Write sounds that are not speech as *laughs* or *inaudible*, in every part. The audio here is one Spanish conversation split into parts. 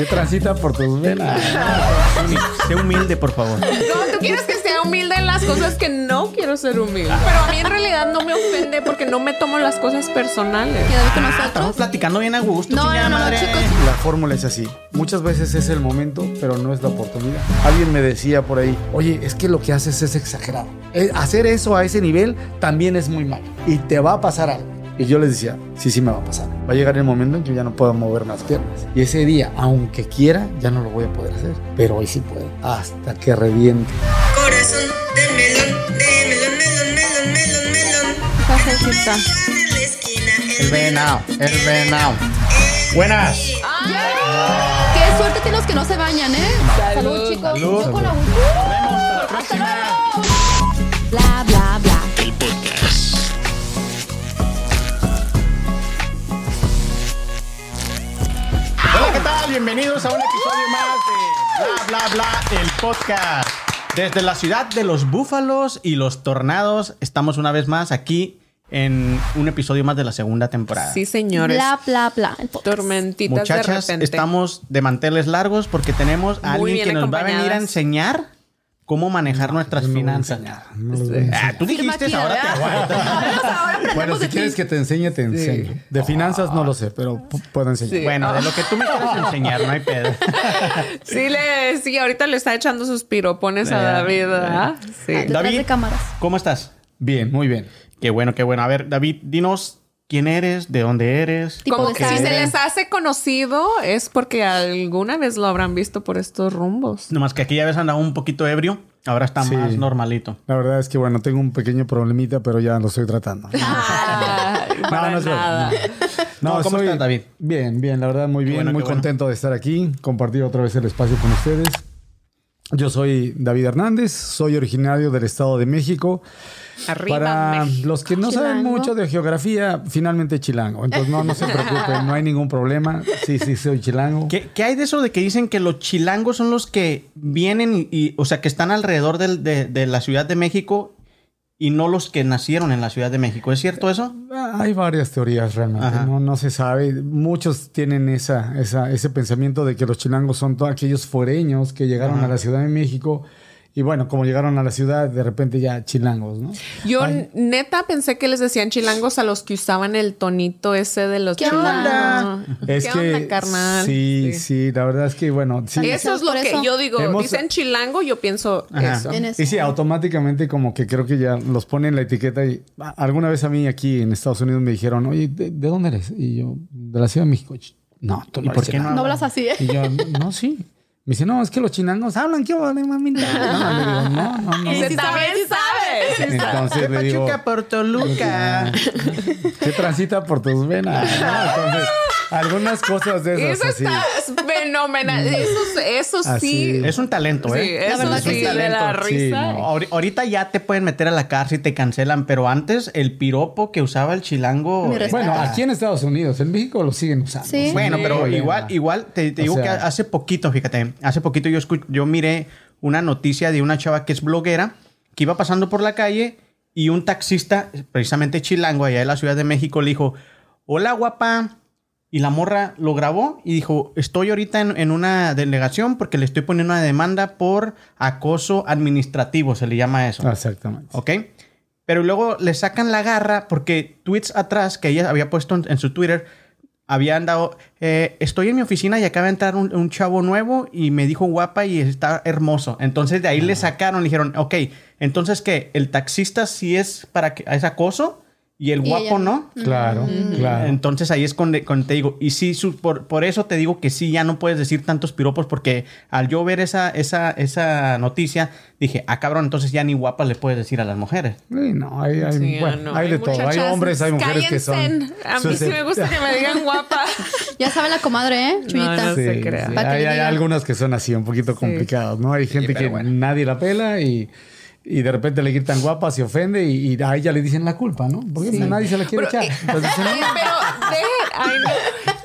que transita por tus venas. Sé humilde, por favor. No, tú quieres que sea humilde en las cosas que no quiero ser humilde. Pero a mí en realidad no me ofende porque no me tomo las cosas personales. Con Estamos nosotros. platicando bien a gusto, No, no, no, madre. chicos. La fórmula es así. Muchas veces es el momento, pero no es la oportunidad. Alguien me decía por ahí, oye, es que lo que haces es exagerado. Eh, hacer eso a ese nivel también es muy malo. Y te va a pasar algo. Y yo les decía, sí, sí me va a pasar. Va a llegar el momento en que ya no puedo mover las piernas. Y ese día, aunque quiera, ya no lo voy a poder hacer. Pero hoy sí puedo. Hasta que reviente. Corazón de melón, de melón, melón, melón, melón, melón. El venado, el venado. Buenas. Qué suerte tienen los que no se bañan, ¿eh? Salud, chicos. Salud. Yo con la- Hasta la próxima. Bla, bla, bla. Bienvenidos a un episodio más de Bla Bla Bla, el podcast. Desde la ciudad de los búfalos y los tornados, estamos una vez más aquí en un episodio más de la segunda temporada. Sí, señores. Bla, bla, bla. Tormentitas de Muchachas, repente. estamos de manteles largos porque tenemos a Muy alguien que nos va a venir a enseñar cómo manejar nuestras no finanzas. no. Ah, tú dijiste, ahora te aprendemos Bueno, si quieres que te enseñe, te enseño. De finanzas no lo sé, pero pu- puedo enseñar. Sí. Bueno, de lo que tú me quieras enseñar, no hay pedo. *laughs* Sí, le, sí, ahorita le está echando sus piropones a David, ¿verdad? Sí. Detrás David. de cámaras. ¿Cómo estás? Bien, muy bien. Qué bueno, qué bueno. A ver, David, dinos quién eres, de dónde eres. Como que si se les hace conocido es porque alguna vez lo habrán visto por estos rumbos. Nomás que aquí ya ves andaba un poquito ebrio, ahora está Sí. más normalito. La verdad es que, bueno, tengo un pequeño problemita, pero ya lo estoy tratando. *laughs* Ay, para no nada. No, ¿cómo estás, David? Bien, bien, la verdad, muy bien. bueno, muy bueno. contento de estar aquí, compartir otra vez el espacio con ustedes. Yo soy David Hernández, soy originario del Estado de México. Arriba, Para México. los que no saben mucho de geografía, finalmente chilango. Entonces no, no se *laughs* preocupen, no hay ningún problema. Sí, sí, soy chilango. ¿Qué, qué hay de eso de que dicen que los chilangos son los que vienen y, y- o sea, que están alrededor del- de, de la Ciudad de México y no los que nacieron en la Ciudad de México? ¿Es cierto eso? Ah, Hay varias teorías realmente, no, no se sabe. Muchos tienen esa, esa, ese pensamiento de que los chilangos son todos aquellos foreños que llegaron Ajá. a la Ciudad de México y bueno, como llegaron a la ciudad, de repente ya chilangos, ¿no? Yo Ay. neta pensé que les decían chilangos a los que usaban el tonito ese de los ¿Qué chilangos. Es ¿Qué que onda, carnal? Sí, sí, la verdad es que bueno, sí. Eso es lo que eso. yo digo. Hemos- Dicen chilango, yo pienso Ajá. eso. En eso. Y sí, automáticamente como que creo que ya los ponen la etiqueta y alguna vez a mí aquí en Estados Unidos me dijeron, oye, ¿de, de dónde eres? Y yo, de la Ciudad de México. No, tú ¿Y por qué no? chilango". No hablas así, ¿eh? Y yo, no, sí. Me dice, no, es que los chilangos hablan, ¿qué vale, mamita? *laughs* No, no, no, no. Dice, Sí también sabe, sabes. Entonces le digo, Pachuca por Toluca. ¿qué transita por tus venas? ¿no? Entonces, algunas cosas de Eso esas así. está fenomenal. Eso, eso sí. Es un talento, Sí, ¿eh? eso verdad sí, de la Talento. Sí, risa. no. Ahorita ya te pueden meter a la cárcel y te cancelan, pero antes el piropo que usaba el chilango. Respeto. Bueno, aquí en Estados Unidos, en México lo siguen usando. Sí. Bueno, pero igual, igual te, digo sea- que hace poquito, fíjate, hace poquito yo escu- yo miré una noticia de una chava que es bloguera que iba pasando por la calle y un taxista, precisamente chilango, allá de la Ciudad de México, le dijo, hola guapa. Y la morra lo grabó y dijo, estoy ahorita en, en una delegación porque le estoy poniendo una demanda por acoso administrativo, se le llama eso. Exactamente. ¿Ok? Pero luego le sacan la garra porque tweets atrás que ella había puesto en, en su Twitter habían dado, eh, estoy en mi oficina y acaba de entrar un, un chavo nuevo y me dijo guapa y está hermoso. Entonces de ahí le sacaron, le dijeron, ok, entonces que el taxista sí es para que es acoso y el Y guapo ella no. Claro, claro. Entonces ahí es cuando, cuando te digo, y sí, su- por, por eso te digo que sí, ya no puedes decir tantos piropos, porque al yo ver esa, esa, esa noticia, dije, ah, cabrón, entonces ya ni guapas le puedes decir a las mujeres. Sí, no, hay, hay, Sí, bueno, no, hay de todo. Hay hombres, hay mujeres que son. A mí sí me gusta que me digan *laughs* guapa. Ya sabe la comadre, ¿eh? Chuyita. no Sí, se crea. Hay, hay algunas que son así, un poquito complicadas, ¿no? Hay gente que bueno. nadie la pela y, y de repente le gritan guapa, se ofende y, y a ella le dicen la culpa, ¿no? Porque nadie se la quiere Pero, echar. eh, Entonces, pero, dejen- ay, no.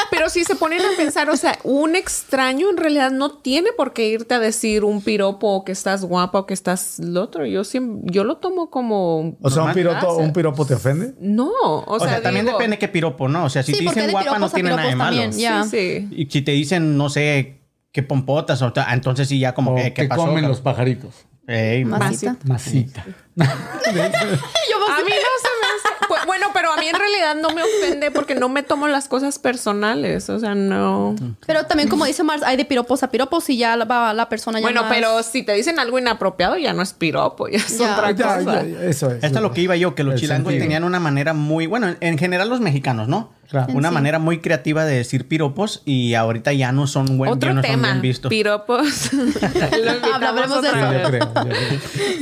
Pero si se ponen a pensar, o sea, un extraño en realidad no tiene por qué irte a decir un piropo o que estás guapa o que estás lo otro. Yo siempre, yo lo tomo como o sea, un piropo, un piropo te ofende. no, o, O, sea, también digo, depende qué piropo, ¿no? O sea, si Sí, te dicen de guapa no tiene nada de malo. también. Sí, sí. Y si te dicen, no sé, ¿Qué pompotas? O sea, entonces sí, ya como O que, ¿qué que pasó? comen cabrón? los pajaritos. Ey, Masita. Masita. *laughs* Yo A mí no se me hace. Bueno, pero a mí en realidad no me ofende porque no me tomo las cosas personales. O sea, no. Pero también, como dice Mars, hay de piropos a piropos y ya la- va la persona ya Bueno, más- pero si te dicen algo inapropiado, ya no es piropo, ya es Ya. otra Ya, cosa. ya, eso es. Esto es lo que iba yo, que los El chilangos sentido. tenían una manera muy, bueno, en- en general los mexicanos, ¿no? Claro. Una sí. manera muy creativa de decir piropos y ahorita ya no son buen, ya Otro no son tema. bien vistos. Piropos. *laughs* Hablaremos de eso.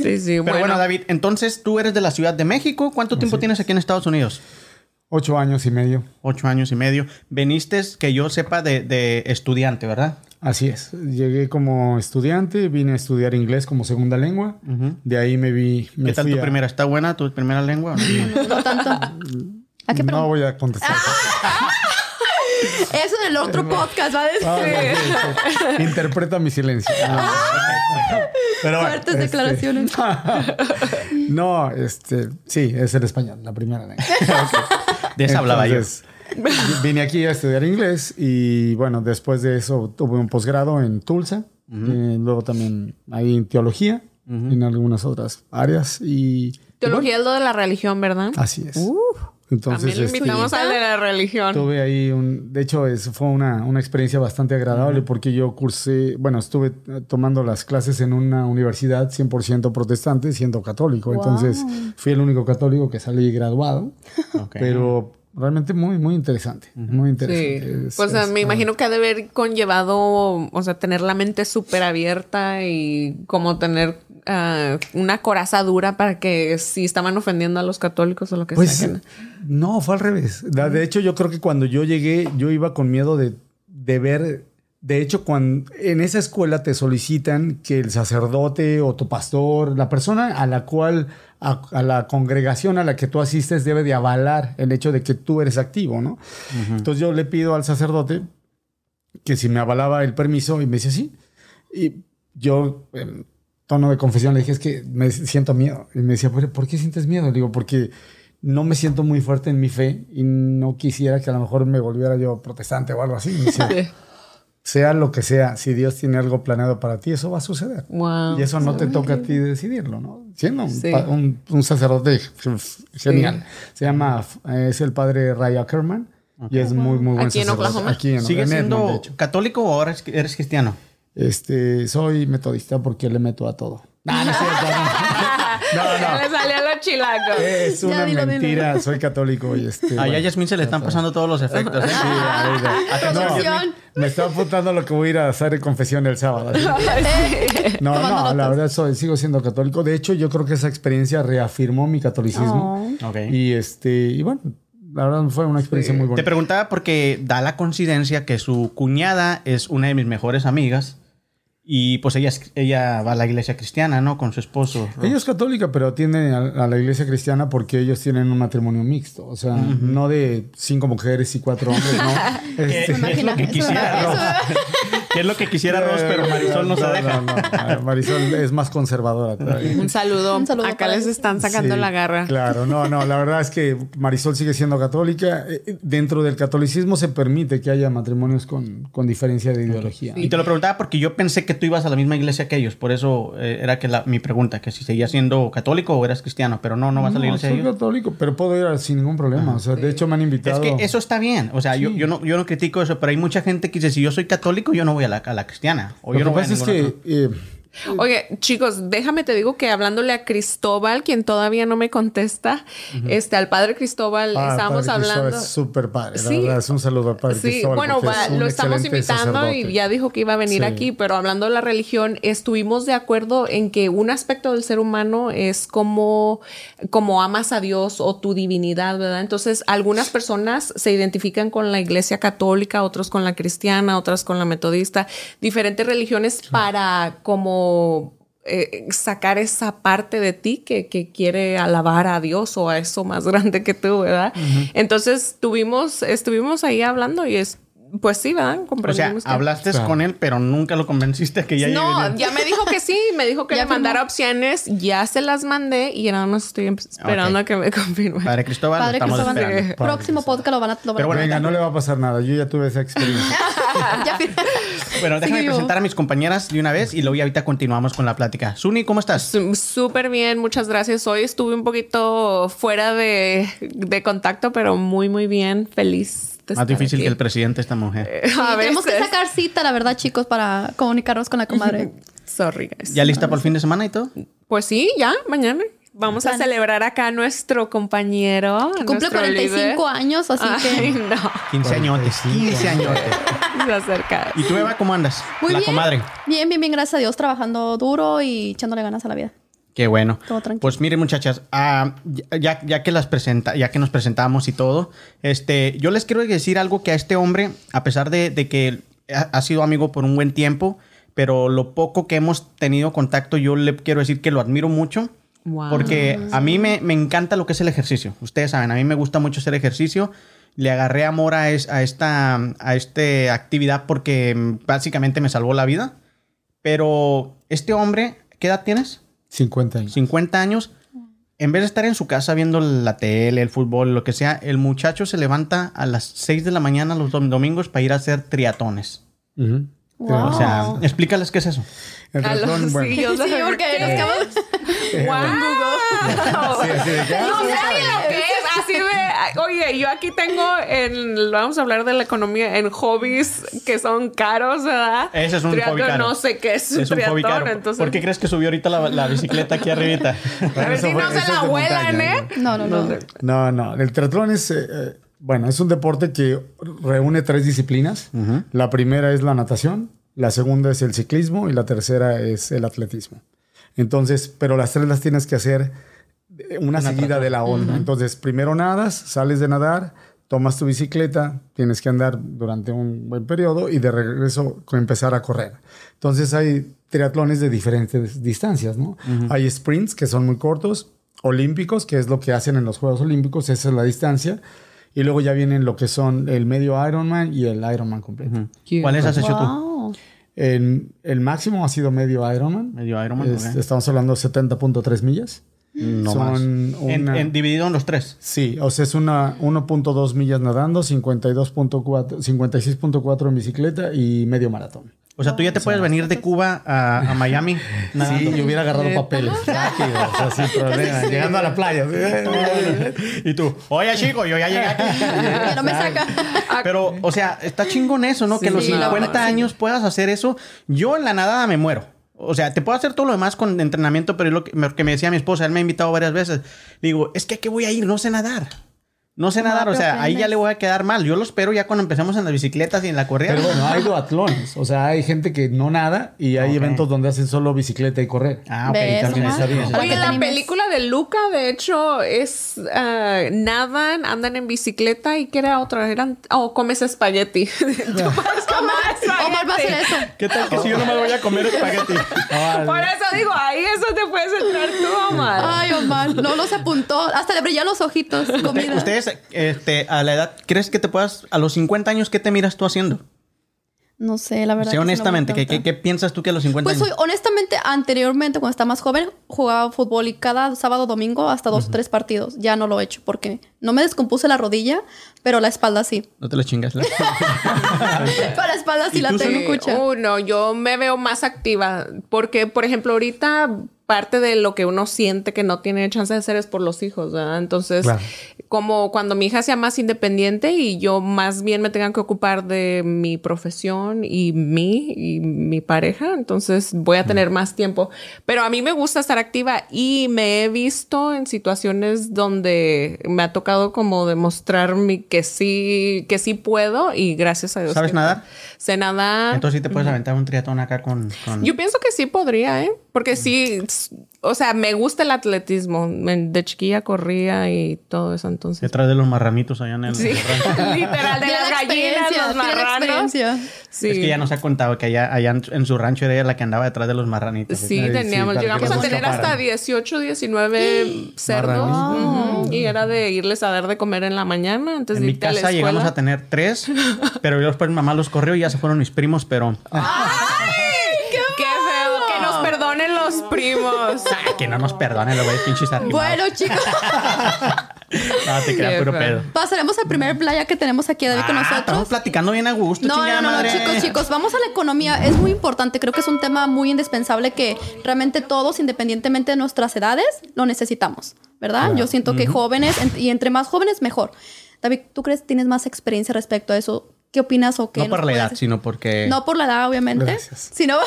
Sí, sí, Pero bueno, bueno. David, entonces tú eres de la Ciudad de México. ¿Cuánto tiempo tienes aquí en Estados Unidos? Ocho años y medio. Ocho años y medio. Veniste, que yo sepa, de, de estudiante, ¿verdad? Así es. Llegué como estudiante, vine a estudiar inglés como segunda lengua. De ahí me vi. Me ¿Qué tal fui tu a- primera? ¿Está buena tu primera lengua? o no? *laughs* No tanto. ¿A qué No voy a contestar. *laughs* Eso en el otro podcast va a decir. Ah, no, sí, *laughs* sí. Interpreta mi silencio. Ah, Pero bueno, Fuertes este- declaraciones. *laughs* No, este, sí, es el español, la primera lengua. *laughs* de esa hablaba yo. Vine aquí a estudiar inglés y bueno, después de eso tuve un posgrado en Tulsa, eh, luego también ahí en teología, en algunas otras áreas y... y Teología es lo de la religión, ¿verdad? así es. Entonces, También este, invitamos al de la religión. Tuve ahí un, de hecho, eso fue una, una experiencia bastante agradable porque yo cursé, bueno, estuve tomando las clases en una universidad 100% protestante, siendo católico. Entonces, fui el único católico que salí graduado, *laughs* pero realmente muy, muy interesante, muy Sí. interesante. Es- Pues es, me ah, imagino que ha de haber conllevado, o sea, tener la mente súper abierta y como tener ah, una coraza dura para que si estaban ofendiendo a los católicos o lo que Pues sea. no, fue al revés. De hecho, yo creo que cuando yo llegué, yo iba con miedo de, de ver. De hecho, cuando en esa escuela te solicitan que el sacerdote o tu pastor, la persona a la cual, a, a la congregación a la que tú asistes, debe de avalar el hecho de que tú eres activo, ¿no? Entonces yo le pido al sacerdote que si me avalaba el permiso y me dice sí. Y yo, en tono de confesión, le dije, es que me siento miedo. Y me decía, "¿Pero ¿por qué sientes miedo? Le digo, porque no me siento muy fuerte en mi fe y no quisiera que a lo mejor me volviera yo protestante o algo así. Me dice, sea lo que sea, si Dios tiene algo planeado para ti, eso va a suceder. Wow. Y eso no te toca a ti decidirlo, ¿no? Siendo un, Sí. pa- un- un sacerdote genial. Se llama, eh, es el padre Ray Ackerman. Y es muy, muy buen ¿Aquí en sacerdote. Oklahoma? Aquí en, ¿Sigues en Edmond, de siendo hecho. católico o ahora eres- eres cristiano? Este, soy metodista porque le meto a todo. No, no es cierto, no. *laughs* No, no. Le salió lo chilaco. Es Ya, una dilo, dilo. mentira, soy católico y este. Allá a. Yasmin se le están pasando todos los efectos. ¿eh? *laughs* Sí, ahorita. Producción. Me está apuntando lo que voy a ir a hacer en confesión el sábado. *laughs* No, no, la verdad soy, sigo siendo católico. De hecho, yo creo que esa experiencia reafirmó mi catolicismo. Ok. Y este, y bueno, la verdad fue una experiencia muy Te bonita. preguntaba porque da la coincidencia que su cuñada es una de mis mejores amigas y pues ella, es- ella va a la iglesia cristiana, ¿no? Con su esposo. Ella es católica, pero atiende a, a la iglesia cristiana porque ellos tienen un matrimonio mixto. O sea, no de cinco mujeres y cuatro hombres, ¿no? *laughs* Que Este, es lo que quisiera Ross. *laughs* Que es lo que quisiera Ross, pero Marisol no se deja. no, no. Marisol es más conservadora todavía. Un saludo. Un saludo Acá les están sacando Sí, la garra. Claro, no, no, la verdad es que Marisol sigue siendo católica. Eh, Dentro del catolicismo se permite que haya matrimonios con, con diferencia de ideología. Y te lo preguntaba porque yo pensé que tú ibas a la misma iglesia que ellos. Por eso eh, era que la- mi pregunta, que si seguías siendo católico o eras cristiano. Pero no, no vas a la No, iglesia de soy ellos. católico, pero puedo ir sin ningún problema. O sea, de hecho me han Es invitado. que eso está bien. O sea, yo, yo, no, yo no critico eso, pero hay mucha gente que dice, si yo soy católico, yo no voy a la, a la cristiana. O Lo yo que no voy a pasa es que eh, Oye, chicos, déjame te digo que hablándole a Cristóbal, quien todavía no me contesta, este, al padre Cristóbal, ah, estábamos Padre Cristóbal hablando. Es súper padre, la Sí. verdad. Es un saludo al padre Sí, Cristóbal. bueno, va- es lo estamos invitando sacerdote. y ya dijo que iba a venir Sí. aquí, pero hablando de la religión, estuvimos de acuerdo en que un aspecto del ser humano es como, como amas a Dios o tu divinidad, ¿verdad? Entonces, algunas personas se identifican con la iglesia católica, otros con la cristiana, otras con la metodista, diferentes religiones para como eh, sacar esa parte de ti que, que quiere alabar a Dios o a eso más *laughs* grande que tú, ¿verdad? Entonces tuvimos, estuvimos ahí hablando y es Pues sí, ¿verdad? O sea, hablaste Claro. con él, pero nunca lo convenciste que ya No, ya me dijo que sí, me dijo que *laughs* le mandara firmó. opciones, ya se las mandé y nada más estoy esperando a que me *laughs* confirme. Padre Cristóbal, Padre estamos Cristóbal, esperando. Padre próximo Cristóbal. podcast lo van a, lo van Pero bueno, Venga, no le va a pasar nada. Yo ya tuve esa experiencia. *laughs* Ya Bueno, déjame presentar a mis compañeras de una vez y luego ya ahorita continuamos con la plática. Suni, ¿cómo estás? Súper bien, muchas gracias. Hoy estuve un poquito fuera de, de contacto, pero muy, muy bien. Feliz Más estar difícil aquí. que el presidente esta mujer. A Tenemos que sacar cita, la verdad, chicos, para comunicarnos con la comadre. *laughs* Sorry, guys. ¿Ya lista por el fin de semana y todo? Pues sí, ya, mañana. Vamos a celebrar acá a nuestro compañero. Cumple nuestro 45 líder. años, así Ay, que... no. 15 añotes. 15 añotes. Se acerca. ¿Y tú, Eva, cómo andas? Muy la bien. comadre. Bien, bien, bien, gracias a Dios, trabajando duro y echándole ganas a la vida. Qué bueno. Todo tranquilo. Pues miren, muchachas, ah, ya, ya que las presenta, ya que nos presentamos y todo, este, yo les quiero decir algo que a este hombre, a pesar de, de que ha, sido amigo por un buen tiempo, pero lo poco que hemos tenido contacto, yo le quiero decir que lo admiro mucho. Wow. Porque a mí me, me encanta lo que es el ejercicio. Ustedes saben, a mí me gusta mucho hacer ejercicio. Le agarré amor a, es- a esta a este actividad porque básicamente me salvó la vida. Pero este hombre, ¿qué edad tienes? 50 años. 50 años. En vez de estar en su casa viendo la tele, el fútbol, lo que sea, el muchacho se levanta a las 6 de la mañana los dom- domingos para ir a hacer triatones. Wow. O sea, explícales qué es eso. El triatlón, bueno. sí, yo Sí, porque nos acabamos- ¡Wow! Sí, así de que, ah, No Así de. Oye, yo aquí tengo en. Vamos a hablar de la economía en hobbies que son caros, ¿verdad? Ese es un hobby caro. No sé qué es, Es un hobby caro. Entonces, ¿Por qué crees que subió ahorita la, la *laughs* bicicleta aquí arribita? A ver si fue- no se la vuelan, ¿eh? No, no, no. No, no. El triatlón es, eh, eh, bueno, es un deporte que reúne tres disciplinas. La primera es la natación, la segunda es el ciclismo y la tercera es el atletismo. Entonces, pero las tres las tienes que hacer eh, una seguida de la otra. Entonces, primero nadas, sales de nadar, tomas tu bicicleta, tienes que andar durante un buen periodo y de regreso empezar a correr. Entonces, hay triatlones de diferentes distancias, ¿no? Hay sprints que son muy cortos, olímpicos, que es lo que hacen en los Juegos Olímpicos, esa es la distancia. Y luego ya vienen lo que son el medio Ironman y el Ironman completo. ¿Cuáles has hecho tú? El, el máximo ha sido medio Ironman. Medio Ironman, Es-. Estamos hablando de 70.3 millas. No Son más. En, una- en- dividido en los tres. Sí, o sea, es una 1.2 millas nadando, 52.4, 56.4 en bicicleta y medio maratón. O sea, tú ya te puedes venir de Cuba a, a Miami. *laughs* nadando. Sí, yo hubiera agarrado papeles *laughs* rápido, o sea, sin problema, llegando a la playa. y tú, oye chico, yo ya llegué aquí. *laughs* Ya no me saca. Pero, o sea, está chingón eso, ¿no? que a los Sí, la 50 verdad, sí. años puedas hacer eso. Yo en la nadada me muero. O sea, te puedo hacer todo lo demás con entrenamiento, pero es lo que, me decía mi esposa, él me ha invitado varias veces. Digo, es que ¿a qué voy a ir? No sé nadar. No sé No, nadar, o sea, ahí ya le voy a quedar mal. Yo lo espero ya cuando empecemos en las bicicletas y en la corrida. Pero bueno, hay *laughs* duatlones, o sea, hay gente que no nada y hay Ok. eventos donde hacen solo bicicleta y correr. Ah, ok, también sabía. Para Oye, que la película de Luca, de hecho, es ah, nadan, andan en bicicleta y ¿qué era otra? Eran, oh, comes espagueti. *laughs* *laughs* Tú puedes comer Omar va a hacer eso. ¿Qué tal que si yo no me voy a comer espagueti? Por eso digo, ahí eso te puedes entrar tú, Omar. Ay, Omar, no los apuntó. Hasta le brillan los ojitos. Comida. Ustedes, este, a la edad, ¿crees que te puedas, a los 50 años, qué te miras tú haciendo? No sé, la verdad. Que sí me honestamente, ¿qué, qué, qué piensas tú que a los 50 Pues años? soy, honestamente, anteriormente, cuando estaba más joven, jugaba fútbol y cada sábado domingo hasta dos o tres partidos. Ya no lo he hecho porque no me descompuse la rodilla, pero la espalda sí. No te lo chingas. *laughs* Pero la espalda sí ¿Y la tengo Sí, uh, no, yo me veo más activa porque, por ejemplo, ahorita parte de lo que uno siente que no tiene chance de hacer es por los hijos, ¿verdad? Entonces, Claro. como cuando mi hija sea más independiente y yo más bien me tenga que ocupar de mi profesión y mí y mi pareja, entonces voy a tener más tiempo. Pero a mí me gusta estar activa y me he visto en situaciones donde me ha tocado como demostrarme que sí, que sí puedo y gracias a Dios. ¿Sabes nadar? Sé nadar. Entonces sí te puedes aventar un triatón acá con... con- Yo pienso que sí podría, ¿eh? Porque sí, o sea, me gusta el atletismo. De chiquilla corría y todo eso, entonces. Detrás de los marramitos allá en el Sí, *laughs* literal, de las la gallinas, los la marranos. experiencia. Sí. Es que ya nos ha contado que allá, allá en, su rancho era ella la que andaba detrás de los marranitos. Sí, Sí, teníamos, llegamos a tener hasta 18, 19 cerdos. Y era de irles a dar de comer en la mañana antes En de mi irte a la casa llegamos a tener tres, pero yo después mi mamá los corrió y ya se fueron mis primos, pero... ¡Qué *laughs* feo! Que nos perdonen los primos. *laughs* Ah, que no nos perdonen, los güeyes pinches arrimados. Bueno, chicos, *laughs* No, te creas Qué puro pedo. pasaremos al primer playa que tenemos aquí David con Ah, Estamos nosotros. platicando bien a gusto, No, no, no, chicos, chicos, vamos a la economía. Es muy importante, creo que es un tema muy indispensable que realmente todos, independientemente de nuestras edades, lo necesitamos, ¿verdad? Yo siento que jóvenes, en- y entre más jóvenes, mejor. David, ¿tú crees tienes más experiencia respecto a eso? ¿Qué opinas o qué No por la edad, decir? sino porque... No por la edad, obviamente. Gracias. Sino...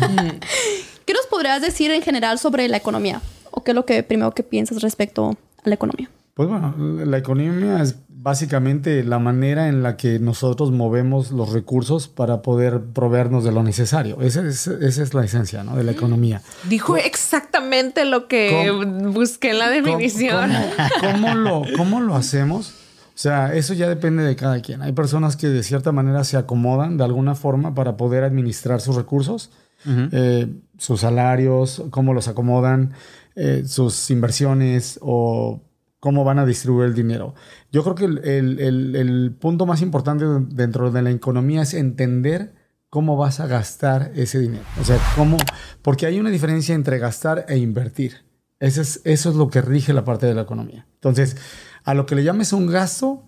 *laughs* ¿Qué nos podrías decir en general sobre la economía? ¿O qué es lo que primero que piensas respecto a la economía? Pues bueno, la economía es básicamente la manera en la que nosotros movemos los recursos para poder proveernos de lo necesario. Esa es, esa es la esencia ¿no? de la economía. Dijo exactamente lo que ¿Cómo? busqué en la definición. ¿Cómo, cómo lo, ¿Cómo lo hacemos? O sea, eso ya depende de cada quien. Hay personas que de cierta manera se acomodan de alguna forma para poder administrar sus recursos, eh, sus salarios, cómo los acomodan, eh, sus inversiones o cómo van a distribuir el dinero. Yo creo que el, el- punto más importante dentro de la economía es entender cómo vas a gastar ese dinero. O sea, cómo, porque hay una diferencia entre gastar e invertir. Eso es, eso es lo que rige la parte de la economía. Entonces, a lo que le llames un gasto,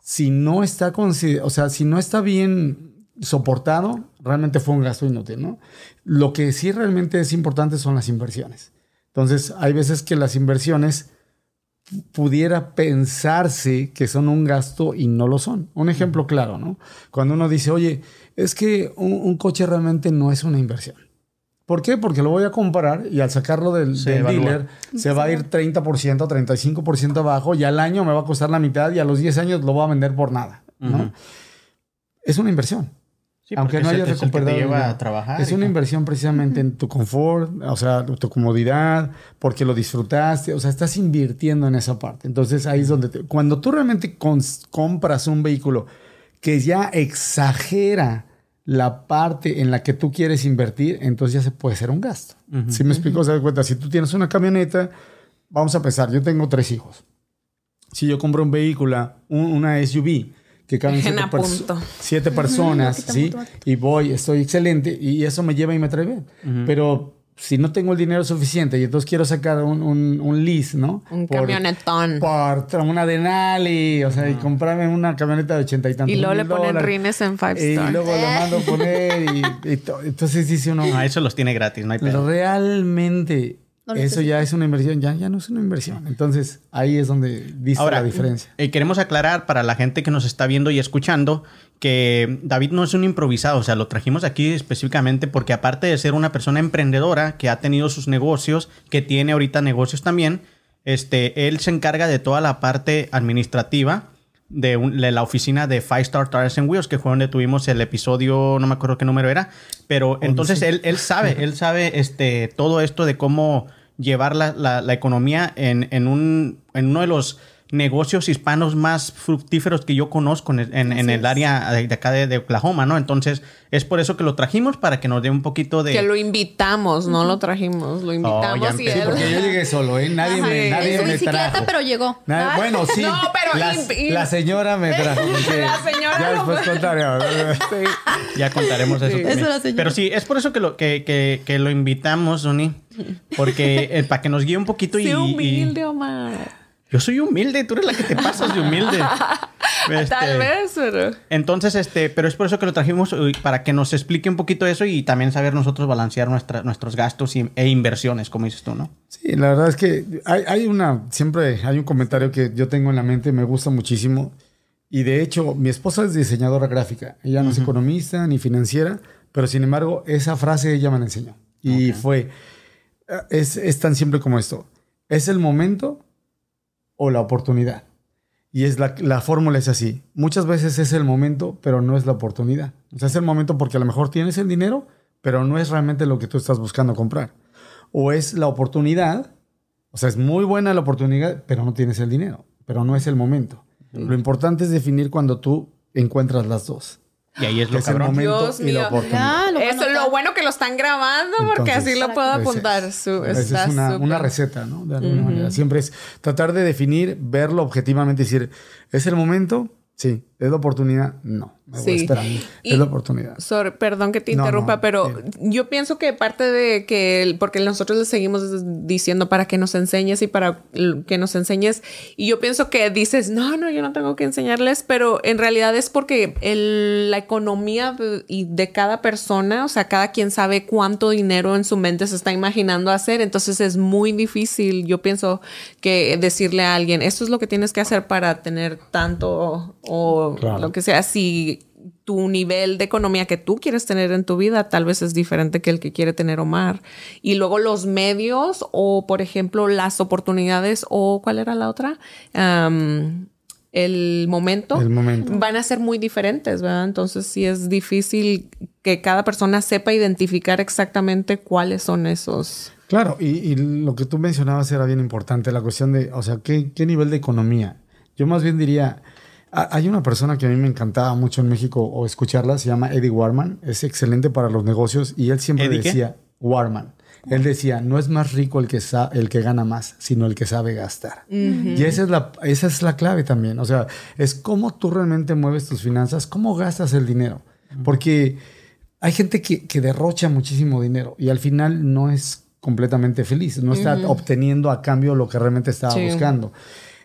si no está o sea, si no está bien soportado, realmente fue un gasto inútil, ¿no? Lo que sí realmente es importante son las inversiones. Entonces, hay veces que las inversiones pudiera pensarse que son un gasto y no lo son. Un ejemplo claro, ¿no? Cuando uno dice, oye, es que un, un coche realmente no es una inversión. ¿Por qué? Porque lo voy a comprar y al sacarlo del, dealer se va a ir 30%, 35% abajo y al año me va a costar la mitad y a los 10 años lo voy a vender por nada, ¿no? Es una inversión. Sí, aunque no es hayas es recuperado lleva dinero. a trabajar. Es una inversión precisamente en tu confort, o sea, tu comodidad, porque lo disfrutaste, o sea, estás invirtiendo en esa parte. Entonces ahí es donde, te- cuando tú realmente compras un vehículo que ya exagera la parte en la que tú quieres invertir, entonces ya se puede ser un gasto. Si me explico, se da cuenta, si tú tienes una camioneta, vamos a pensar, yo tengo tres hijos. Si yo compro un vehículo, un- una SUV, que caben *laughs* siete, perso- siete personas, ¿sí? Y voy, estoy excelente, y eso me lleva y me trae bien. Pero si no tengo el dinero suficiente y entonces quiero sacar un, un, un lease, ¿no? Un Por- camionetón. Por una Denali, o sea, y comprarme una camioneta de ochenta y tantos Y luego le mil ponen dólares. rines en Five Y Star. luego lo mando a poner y, y to- entonces dice uno, Ah, eso los tiene gratis, no hay pedo. realmente No eso necesito. ya es una inversión, ya, ya no es una inversión. Entonces ahí es donde dice Ahora, la diferencia. eh, queremos aclarar para la gente que nos está viendo y escuchando que David no es un improvisado, o sea, lo trajimos aquí específicamente porque aparte de ser una persona emprendedora que ha tenido sus negocios, que tiene ahorita negocios también, este, él se encarga de toda la parte administrativa de, un- de la oficina de Five Star Tires and Wheels, que fue donde tuvimos el episodio, no me acuerdo qué número era, pero entonces él, él sabe, él sabe este, todo esto de cómo llevar la, la- la economía en, en un, en uno de los negocios hispanos más fructíferos que yo conozco en, en- en el área de, de acá de, de Oklahoma, ¿no? Entonces, es por eso que lo trajimos, para que nos dé un poquito de... Que lo invitamos, no lo trajimos, lo invitamos ya y él... Porque yo llegué solo, ¿eh? Nadie Ajá. me, nadie en su me bicicleta, trajo. pero llegó. Nadie- bueno, sí. No, pero la, y- y- la señora me *laughs* trajo. La señora Ya lo- después contaré. *laughs* Ya contaremos eso. Sí. también. Eso la señora. Pero sí, es por eso que lo, que, que- que lo invitamos, Uni. Porque eh, para que nos guíe un poquito y, Sé y- humilde, Omar. Yo soy humilde, tú eres la que te pasas de humilde. *laughs* Este, Tal vez, pero... Entonces, este, pero es por eso que lo trajimos uy, para que nos explique un poquito eso y también saber nosotros balancear nuestra- nuestros gastos y- e inversiones, como dices tú, ¿no? Sí, la verdad es que hay, hay una, siempre hay un comentario que yo tengo en la mente, me gusta muchísimo. Y de hecho, mi esposa es diseñadora gráfica. Ella no es economista ni financiera, pero sin embargo, esa frase ella me la enseñó. Y fue, eh, es, es tan simple como esto. Es el momento o la oportunidad. Y es la, la fórmula es así. Muchas veces es el momento, pero no es la oportunidad. O sea, es el momento porque a lo mejor tienes el dinero, pero no es realmente lo que tú estás buscando comprar. o es la oportunidad. O sea, es muy buena la oportunidad, pero no tienes el dinero, pero no es el momento. Lo importante es definir cuando tú encuentras las dos. Y ahí es lo momento Dios y mío. la oportunidad. Ya, lo Eso lo bueno que lo están grabando porque Entonces, así lo puedo apuntar. es- Su- Esa está es una, súper. una receta, ¿no? De alguna manera. Siempre es tratar de definir, verlo objetivamente y decir, ¿es el momento? Sí. ¿Es la oportunidad? No. Me voy esperando. Y- es la oportunidad. Sorry, perdón que te interrumpa, no, pero yo pienso que parte de que, el- porque nosotros le seguimos diciendo para que nos enseñes y para que nos enseñes, y yo pienso que dices, no, no, yo no tengo que enseñarles, pero en realidad es porque el- la economía de, y de cada persona, o sea, cada quien sabe cuánto dinero en su mente se está imaginando hacer, entonces es muy difícil, yo pienso que decirle a alguien, esto es lo que tienes que hacer para tener tanto o Claro. lo que sea, si tu nivel de economía que tú quieres tener en tu vida tal vez es diferente que el que quiere tener Omar. Y luego los medios o, por ejemplo, las oportunidades o, ¿cuál era la otra? El momento. El momento. Van a ser muy diferentes, ¿verdad? Entonces sí es difícil que cada persona sepa identificar exactamente cuáles son esos. Claro, y, y lo que tú mencionabas era bien importante, la cuestión de, o sea, ¿qué, qué nivel de economía? Yo más bien diría, hay una persona que a mí me encantaba mucho en México o escucharla, se llama Eddie Warman, es excelente para los negocios y él siempre ¿Eddie qué? decía, Warman, él decía, no es más rico el que, sa- el que gana más, sino el que sabe gastar. Y esa es, la, esa es la clave también, o sea, es cómo tú realmente mueves tus finanzas, cómo gastas el dinero, porque hay gente que, que derrocha muchísimo dinero y al final no es completamente feliz, no está obteniendo a cambio lo que realmente estaba Sí. buscando.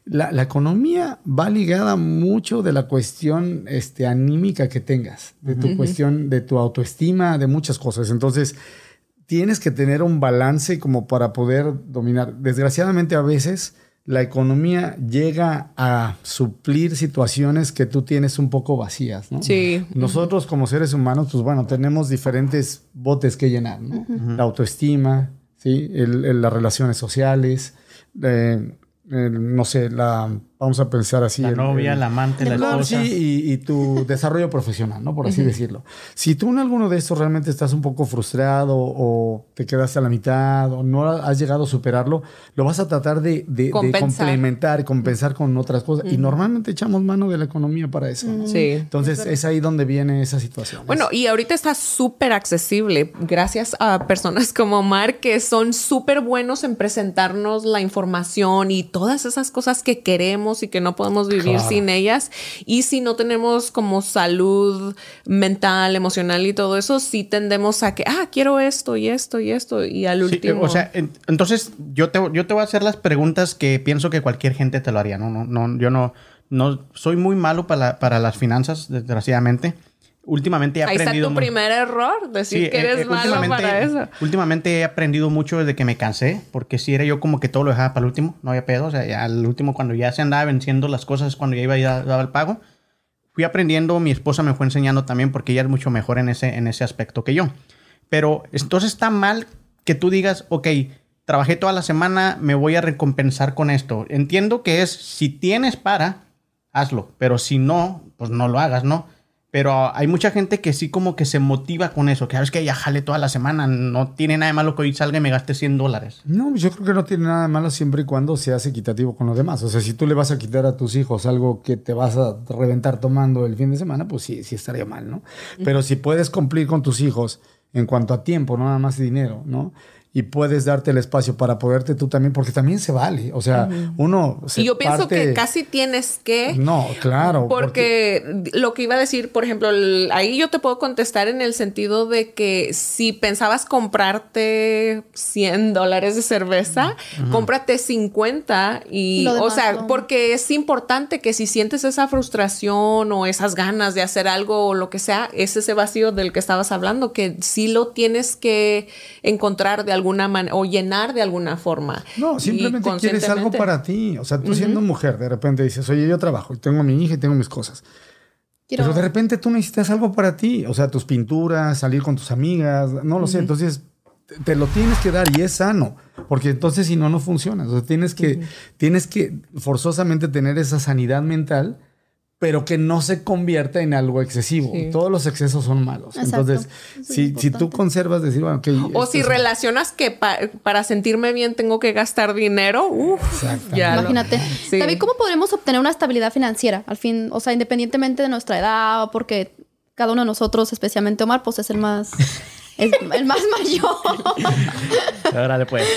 La, la economía va ligada mucho de la cuestión este, anímica que tengas, de tu cuestión, de tu autoestima, de muchas cosas. Entonces, tienes que tener un balance como para poder dominar. Desgraciadamente, a veces la economía llega a suplir situaciones que tú tienes un poco vacías, ¿no? Sí. Nosotros como seres humanos, pues bueno, tenemos diferentes botes que llenar, ¿no? La autoestima, ¿sí? El- el- las relaciones sociales, eh, el, no sé, la, vamos a pensar así. La el- novia, el- la amante, la esposa. sí, y, y tu *laughs* desarrollo profesional, ¿no? Por así decirlo. Si tú en alguno de estos realmente estás un poco frustrado o te quedaste a la mitad o no has llegado a superarlo, lo vas a tratar de, de- de Compensar. complementar compensar con otras cosas. Y normalmente echamos mano de la economía para eso. ¿no? Sí. Entonces es ahí donde viene esa situación. Bueno, y ahorita está súper accesible gracias a personas como Omar que son súper buenos en presentarnos la información y todas esas cosas que queremos y que no podemos vivir Claro. sin ellas. Y si no tenemos como salud mental, emocional y todo eso, sí tendemos a que, ah, quiero esto y esto y esto y al Sí, último. o sea, en- entonces yo te, yo te voy a hacer las preguntas que pienso que cualquier gente te lo haría, ¿no? no, no yo no, no soy muy malo para, para las finanzas, desgraciadamente. Últimamente he ahí está aprendido tu primer error, decir Sí, que eh, eres eh, malo para eso. Últimamente he aprendido mucho desde que me cansé, porque si era yo como que todo lo dejaba para el último, no había pedo, o sea, ya al último cuando ya se andaba venciendo las cosas, cuando ya iba a dar el pago, fui aprendiendo, mi esposa me fue enseñando también porque ella es mucho mejor en ese, en ese aspecto que yo. Pero entonces está mal que tú digas, ok, trabajé toda la semana, me voy a recompensar con esto. Entiendo que es, si tienes para, hazlo, pero si no, pues no lo hagas, ¿no? Pero hay mucha gente que sí como que se motiva con eso, que sabes que ya jale toda la semana, no tiene nada de malo que hoy salga y me gaste 100 dólares. No, yo creo que no tiene nada de malo siempre y cuando seas equitativo con los demás. O sea, si tú le vas a quitar a tus hijos algo que te vas a reventar tomando el fin de semana, pues sí, sí estaría mal, ¿no? Pero si puedes cumplir con tus hijos en cuanto a tiempo, no nada más dinero, ¿no? Y puedes darte el espacio para poderte tú también, porque también se vale. O sea, uno se Y yo pienso parte- que casi tienes que No, claro. Porque, lo que iba a decir, por ejemplo, el- ahí yo te puedo contestar en el sentido de que si pensabas comprarte 100 dólares de cerveza, cómprate 50 y, o sea, no. porque es importante que si sientes esa frustración o esas ganas de hacer algo o lo que sea, es ese vacío del que estabas hablando, que sí lo tienes que encontrar de alguna manera o llenar de alguna forma. No, simplemente quieres algo para ti. O sea, tú siendo mujer, de repente dices, oye, yo trabajo y tengo a mi hija y tengo mis cosas. Quiero- Pero de repente tú necesitas algo para ti. O sea, tus pinturas, salir con tus amigas, no lo sé. Entonces, te- te lo tienes que dar y es sano. Porque entonces, si no, no funciona. O sea, tienes que, tienes que forzosamente tener esa sanidad mental pero que no se convierta en algo excesivo. Sí. Todos los excesos son malos. Exacto. Entonces, es si, si tú conservas, decir, bueno, ok, O si es- relacionas que pa- para sentirme bien tengo que gastar dinero, uff, lo- Imagínate. Sí. David, ¿cómo podremos obtener una estabilidad financiera? Al fin, o sea, independientemente de nuestra edad, o porque cada uno de nosotros, especialmente Omar, pues es el más, es el más mayor. *laughs* Órale, pues.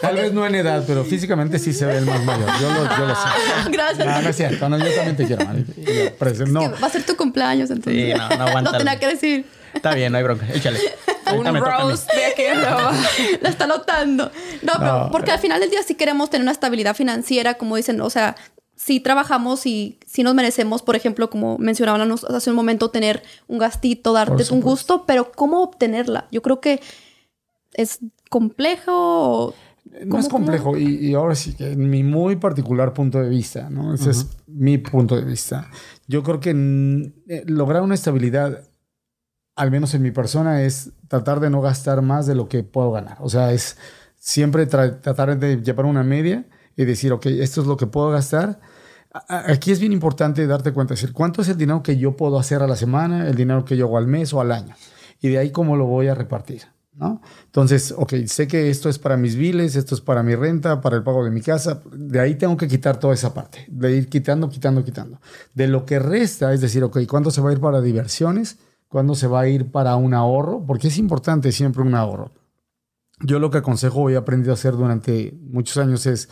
Tal vez no en edad, pero físicamente sí se ve el más mayor. Yo lo, yo lo sé. *laughs* gracias. No, no es cierto. No, yo también te quiero. Pero, no. Que va a ser tu cumpleaños, entonces. Sí, no, no aguanta. *laughs* No tenía que decir. Está bien, no hay bronca. Échale. Un roast de aquel. La está notando. No, pero No, porque al final del día sí queremos tener una estabilidad financiera, como dicen, o sea, si trabajamos y si nos merecemos, por ejemplo, como mencionábamos hace un momento, tener un gastito, darte un gusto, pero ¿cómo obtenerla? Yo creo que es complejo. o- No ¿Cómo- es complejo y, y ahora sí que en mi muy particular punto de vista, ¿no? Ese es mi punto de vista. Yo creo que mm, eh, lograr una estabilidad, al menos en mi persona, es tratar de no gastar más de lo que puedo ganar. O sea, es siempre tra- tratar de llevar una media y decir, ok, esto es lo que puedo gastar. Aquí es bien importante darte cuenta, es decir, cuánto es el dinero que yo puedo hacer a la semana, el dinero que yo hago al mes o al año. Y de ahí cómo lo voy a repartir. ¿no? Entonces, ok, sé que esto es para mis biles, esto es para mi renta, para el pago de mi casa. De ahí tengo que quitar toda esa parte, de ir quitando, quitando, quitando. De lo que resta, es decir, ok, ¿cuándo se va a ir para diversiones? ¿Cuándo se va a ir para un ahorro? Porque es importante siempre un ahorro. Yo lo que aconsejo y he aprendido a hacer durante muchos años es,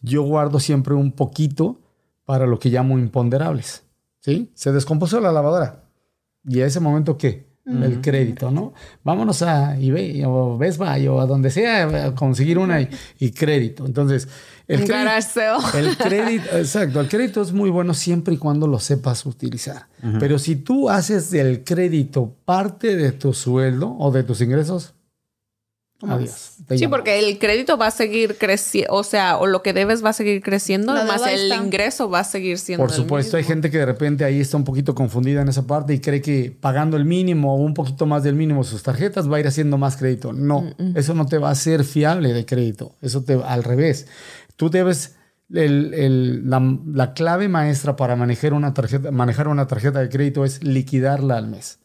yo guardo siempre un poquito para lo que llamo imponderables. ¿Sí? Se descompuso la lavadora. ¿Y a ese momento qué? El crédito, ¿no? Vámonos a eBay o Best Buy o a donde sea a conseguir una y, y crédito. Entonces, el crédito, el crédito, exacto, el crédito es muy bueno siempre y cuando lo sepas utilizar. Pero si tú haces del crédito parte de tu sueldo o de tus ingresos, adiós. Sí, porque el crédito va a seguir creciendo, o sea, o lo que debes va a seguir creciendo, La más deuda el está. ingreso va a seguir siendo Por el supuesto, hay gente que de repente ahí está un poquito confundida en esa parte y cree que pagando el mínimo o un poquito más del mínimo sus tarjetas va a ir haciendo más crédito. No, eso no te va a hacer fiable de crédito. Eso te al revés. Tú debes el- el- la, la clave maestra para manejar una tarjeta, manejar una tarjeta de crédito es liquidarla al mes.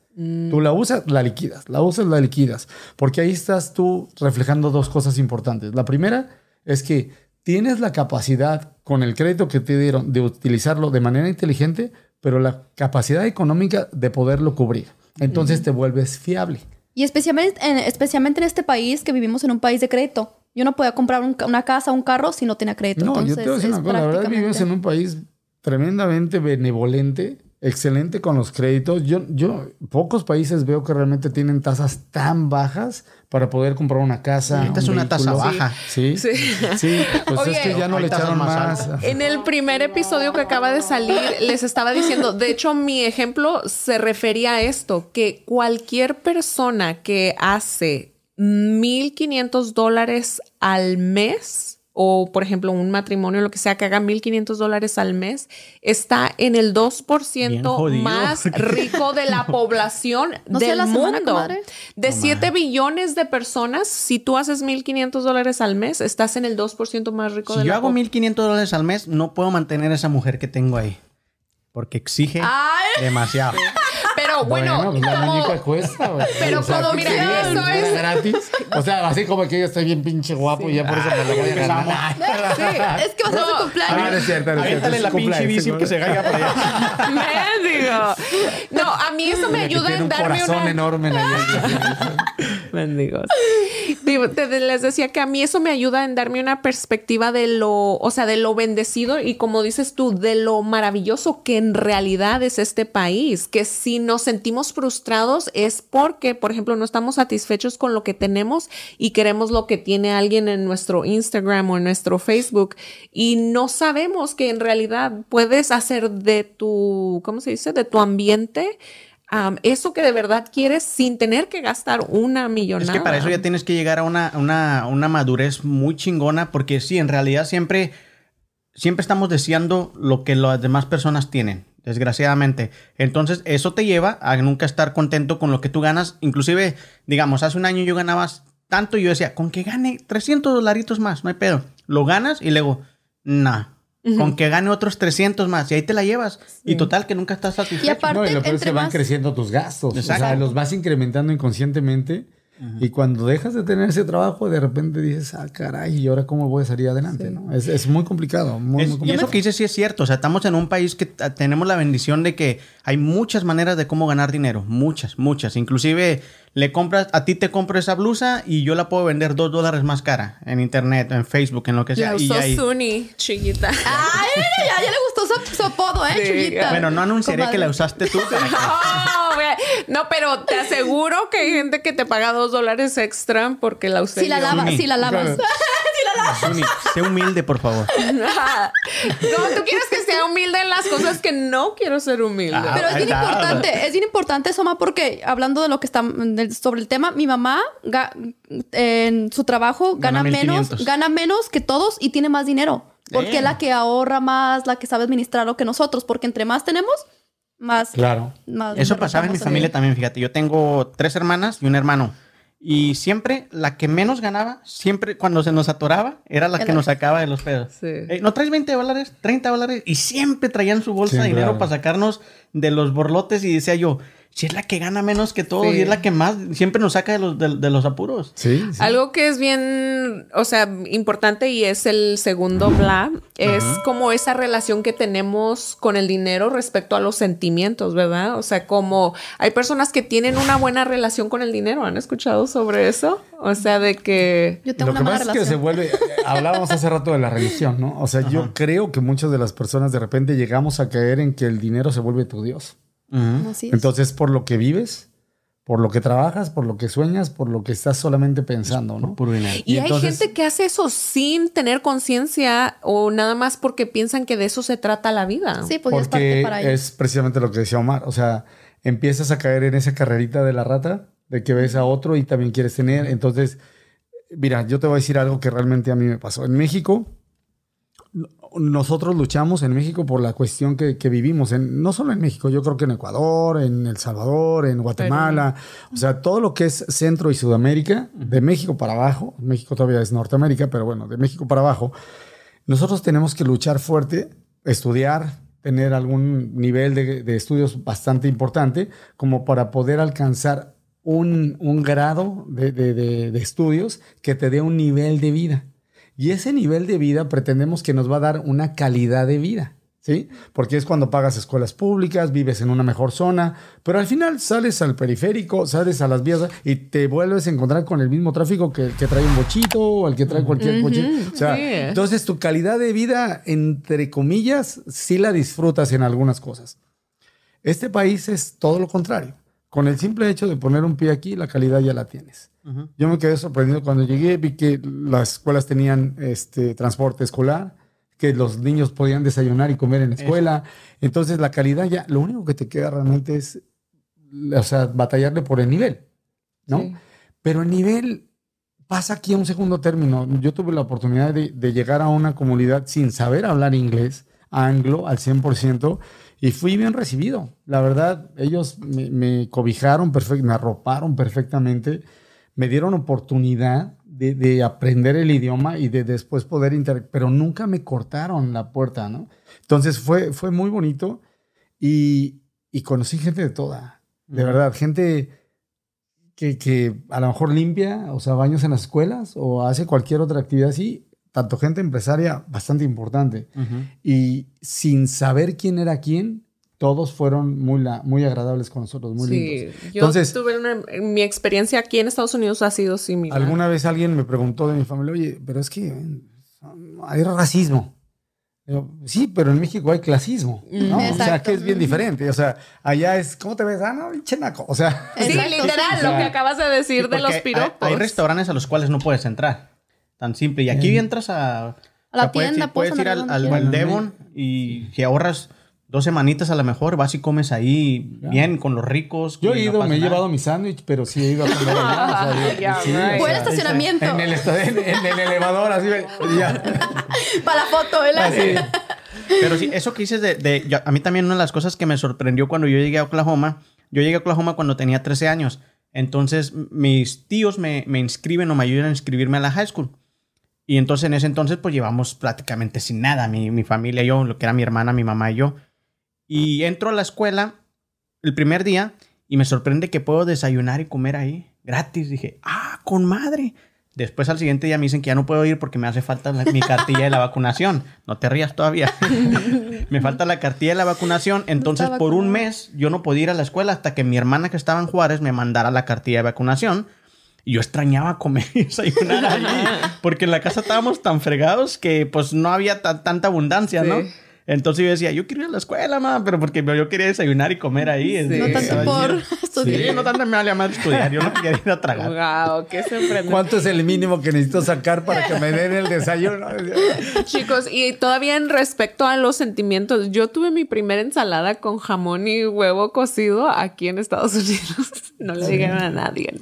Tú la usas, la liquidas, la usas, la liquidas, porque ahí estás tú reflejando dos cosas importantes. La primera es que tienes la capacidad con el crédito que te dieron de utilizarlo de manera inteligente, pero la capacidad económica de poderlo cubrir. Entonces te vuelves fiable. Y especialmente en, especialmente en este país que vivimos en un país de crédito. Yo no podía comprar un una casa, un carro si no tenía crédito. No, Entonces, yo te voy a decir una cosa, la verdad vivimos en un país tremendamente benevolente, excelente con los créditos. Yo, yo, pocos países veo que realmente tienen tasas tan bajas para poder comprar una casa. Un es una tasa baja. Sí, sí, Sí. pues Oye, es que ya no le echaron más más. En el primer episodio que acaba de salir, les estaba diciendo, de hecho, mi ejemplo se refería a esto, que cualquier persona que hace 1.500 dólares al mes, o por ejemplo un matrimonio, lo que sea, que haga 1.500 dólares al mes, está en el 2% Bien jodido. más rico de la *laughs* población ¿No del la semana, mundo. comadre? De 7 billones de personas, si tú haces 1.500 dólares al mes, estás en el 2% más rico de Si yo la hago po- 1500 dólares al mes, no puedo mantener a esa mujer que tengo ahí. Porque exige Ay. demasiado. Pero bueno, pues la como- muñeca cuesta, güey. Pero O sea, cuando- ¿qué mira, querías? eso ¿Era es- gratis. O sea, así como que yo estoy bien pinche guapo y ya por eso me lo voy a ganar. *laughs* Es que va a ser su Ah, no cumpleaños. es cierto, no es cierto. Es la pinche cumpleaños, bici ¿no? que se caiga para allá. *laughs* Mendigo. No, a mí eso me ayuda en un darme corazón una. enorme. la- *laughs* *laughs* Mendigos. Les decía que a mí eso me ayuda en darme una perspectiva de lo, o sea, de lo bendecido y como dices tú, de lo maravilloso que en realidad es este país. Que si nos sentimos frustrados es porque, por ejemplo, no estamos satisfechos con lo que tenemos y queremos lo que tiene alguien en nuestro Instagram o en nuestro Facebook y no sabemos que en realidad puedes hacer de tu, ¿cómo se dice? De tu ambiente. Eso que de verdad quieres sin tener que gastar una Es millonada. que para eso ya tienes que llegar a una, una, una madurez muy chingona, porque sí, en realidad siempre, siempre estamos deseando lo que las demás personas tienen, desgraciadamente. Entonces, eso te lleva a nunca estar contento con lo que tú ganas. Inclusive, digamos, hace un año yo ganabas tanto y yo decía, con que gane 300 dolaritos más, no hay pedo. Lo ganas y luego, nah, Con que gane otros 300 más y ahí te la llevas. Y total que nunca estás satisfecho. Y aparte, No, y lo peor es que van más- creciendo tus gastos. O sea, los vas incrementando inconscientemente. Y cuando dejas de tener ese trabajo, de repente dices, ah, caray, ¿y ahora cómo voy a salir adelante? ¿no? Es, es muy complicado. Muy, Es- muy y complicado. eso que dices sí es cierto. O sea, estamos en un país que tenemos la bendición de que hay muchas maneras de cómo ganar dinero. Muchas, muchas. Inclusive le compras, a ti te compro esa blusa y yo la puedo vender dos dólares más cara en internet, en Facebook, en lo que sea. La y usó ahí- Suni, chiquita. *laughs* Ay, ya, ya le gustó su, su apodo, ¿eh? Sí, Chuyita. Bueno, no anunciaré Comadre. que la usaste tú. para que- *laughs* No, pero te aseguro que hay gente que te paga dos dólares extra porque la usé Si la lavas, si la lavas. Suni, sé humilde, por favor. *laughs* No, tú quieres que sea humilde en las cosas que no quiero ser humilde. Ah, Pero es bien está. importante, es bien importante, Soma, porque hablando de lo que está sobre el tema, mi mamá en su trabajo Gana gana, menos, 1500. gana menos que todos y tiene más dinero. Porque es la que ahorra más, la que sabe administrarlo que nosotros, porque entre más tenemos, más. Claro. más Eso pasaba en mi familia también, fíjate. Yo tengo tres hermanas y un hermano. Y siempre la que menos ganaba, siempre cuando se nos atoraba, era la que nos sacaba de los pedos. Sí. Eh, ¿No traes 20 dólares? 30 dólares. Y siempre traían su bolsa Sí, de dinero claro. para sacarnos de los borlotes. Y decía yo, si es la que gana menos que todos Sí. y es la que más, siempre nos saca de los, de, de los apuros. Sí, sí. Algo que es bien, o sea, importante y es el segundo bla, es como esa relación que tenemos con el dinero respecto a los sentimientos, ¿verdad? O sea, como hay personas que tienen una buena relación con el dinero, ¿han escuchado sobre eso? O sea, de que... Yo tengo Lo que una pasa es que se vuelve, hablábamos hace rato de la religión, ¿no? O sea, yo creo que muchas de las personas de repente llegamos a caer en que el dinero se vuelve tu Dios. Así es. Entonces, por lo que vives, por lo que trabajas, por lo que sueñas, por lo que estás solamente pensando, ¿no? Dinero. Y, Y hay entonces- gente que hace eso sin tener conciencia o nada más porque piensan que de eso se trata la vida. sí, pues ya es parte Porque para ellos. es precisamente lo que decía Omar. O sea, empiezas a caer en esa carrerita de la rata, de que ves a otro y también quieres tener. Entonces, mira, yo te voy a decir algo que realmente a mí me pasó. En México, nosotros luchamos en México por la cuestión que, que vivimos. En, no solo en México, yo creo que en Ecuador, en El Salvador, en Guatemala. O sea, todo lo que es Centro y Sudamérica, de México para abajo. México todavía es Norteamérica, pero bueno, de México para abajo. Nosotros tenemos que luchar fuerte, estudiar, tener algún nivel de, de estudios bastante importante como para poder alcanzar un, un grado de, de- de- de estudios que te dé un nivel de vida. Y ese nivel de vida pretendemos que nos va a dar una calidad de vida. ¿Sí? Porque es cuando pagas escuelas públicas, vives en una mejor zona, pero al final sales al periférico, sales a las vías y te vuelves a encontrar con el mismo tráfico que, que trae un bochito o el que trae cualquier coche. O sea, sí. entonces tu calidad de vida, entre comillas, sí la disfrutas en algunas cosas. Este país es todo lo contrario. Con el simple hecho de poner un pie aquí, la calidad ya la tienes. Yo me quedé sorprendido cuando llegué, vi que las escuelas tenían este, transporte escolar, que los niños podían desayunar y comer en la escuela. Entonces la calidad ya, lo único que te queda realmente es, o sea, batallarle por el nivel, ¿no? Sí. Pero el nivel pasa aquí a un segundo término. Yo tuve la oportunidad de, de llegar a una comunidad sin saber hablar inglés, anglo, al 100%, y fui bien recibido. La verdad, ellos me, me cobijaron, perfect- me arroparon perfectamente, me dieron oportunidad de, de aprender el idioma y de después poder inter... Pero nunca me cortaron la puerta, ¿no? Entonces fue, fue muy bonito y, y conocí gente de toda, de verdad, gente que, que a lo mejor limpia, o sea, baños en las escuelas o hace cualquier otra actividad así, tanto gente empresaria bastante importante. Y sin saber quién era quién, todos fueron muy, la- muy agradables con nosotros, muy Sí, lindos. yo Entonces, tuve una- mi experiencia aquí en Estados Unidos ha sido similar. alguna vez alguien me preguntó de mi familia, oye, pero es que eh, hay racismo. Yo, sí, pero en México hay clasismo, ¿no? O sea, Exacto. que es bien diferente. O sea, allá es, ¿cómo te ves? Ah, no, pinche naco. O sea, Sí, Exacto, literal, lo O sea, que acabas de decir Sí, de los piropos. Hay, hay restaurantes a los cuales no puedes entrar. Tan simple. Y aquí entras a... A la o sea, puedes tienda, ir- puedes, puedes ir al, al. Devon y si ahorras dos semanitas a lo mejor, vas y comes ahí bien con los ricos. yo he ido, me he nada. llevado mi sándwich, pero sí he ido a comer allá. o sea, *laughs* yo- Yeah, sí, o right. Buen sea, estacionamiento. En el, en, en el elevador, así, ya. *laughs* Para la foto, ¿verdad? Así. Pero sí, eso que dices de... de- yo- a mí también una de las cosas que me sorprendió cuando yo llegué a Oklahoma, yo llegué a Oklahoma cuando tenía 13 años. Entonces, mis tíos me, me inscriben o me ayudan a inscribirme a la high school. Y entonces en ese entonces pues llevamos prácticamente sin nada, mi, mi familia y yo, lo que era mi hermana, mi mamá y yo. Y entro a la escuela el primer día y me sorprende que puedo desayunar y comer ahí gratis. Dije, ah, con madre. Después al siguiente día me dicen que ya no puedo ir porque me hace falta la- mi cartilla de la vacunación. No te rías todavía. *laughs* me falta la cartilla de la vacunación. Entonces por un mes yo no podía ir a la escuela hasta que mi hermana que estaba en Juárez me mandara la cartilla de vacunación. Y yo extrañaba comer y desayunar allí. *laughs* Porque en la casa estábamos tan fregados que pues no había ta- tanta abundancia, ¿no? Entonces yo decía, yo quiero ir a la escuela, ma, pero porque yo quería desayunar y comer ahí. Sí. No tanto por estudiar. Sí, no tanto me vale más estudiar. Yo no quería ir a tragar. Wow, qué sorprendente. ¿Cuánto es el mínimo que necesito sacar para que me den el desayuno? Chicos, y todavía en respecto a los sentimientos, yo tuve mi primera ensalada con jamón y huevo cocido aquí en Estados Unidos. No le dijeron a nadie.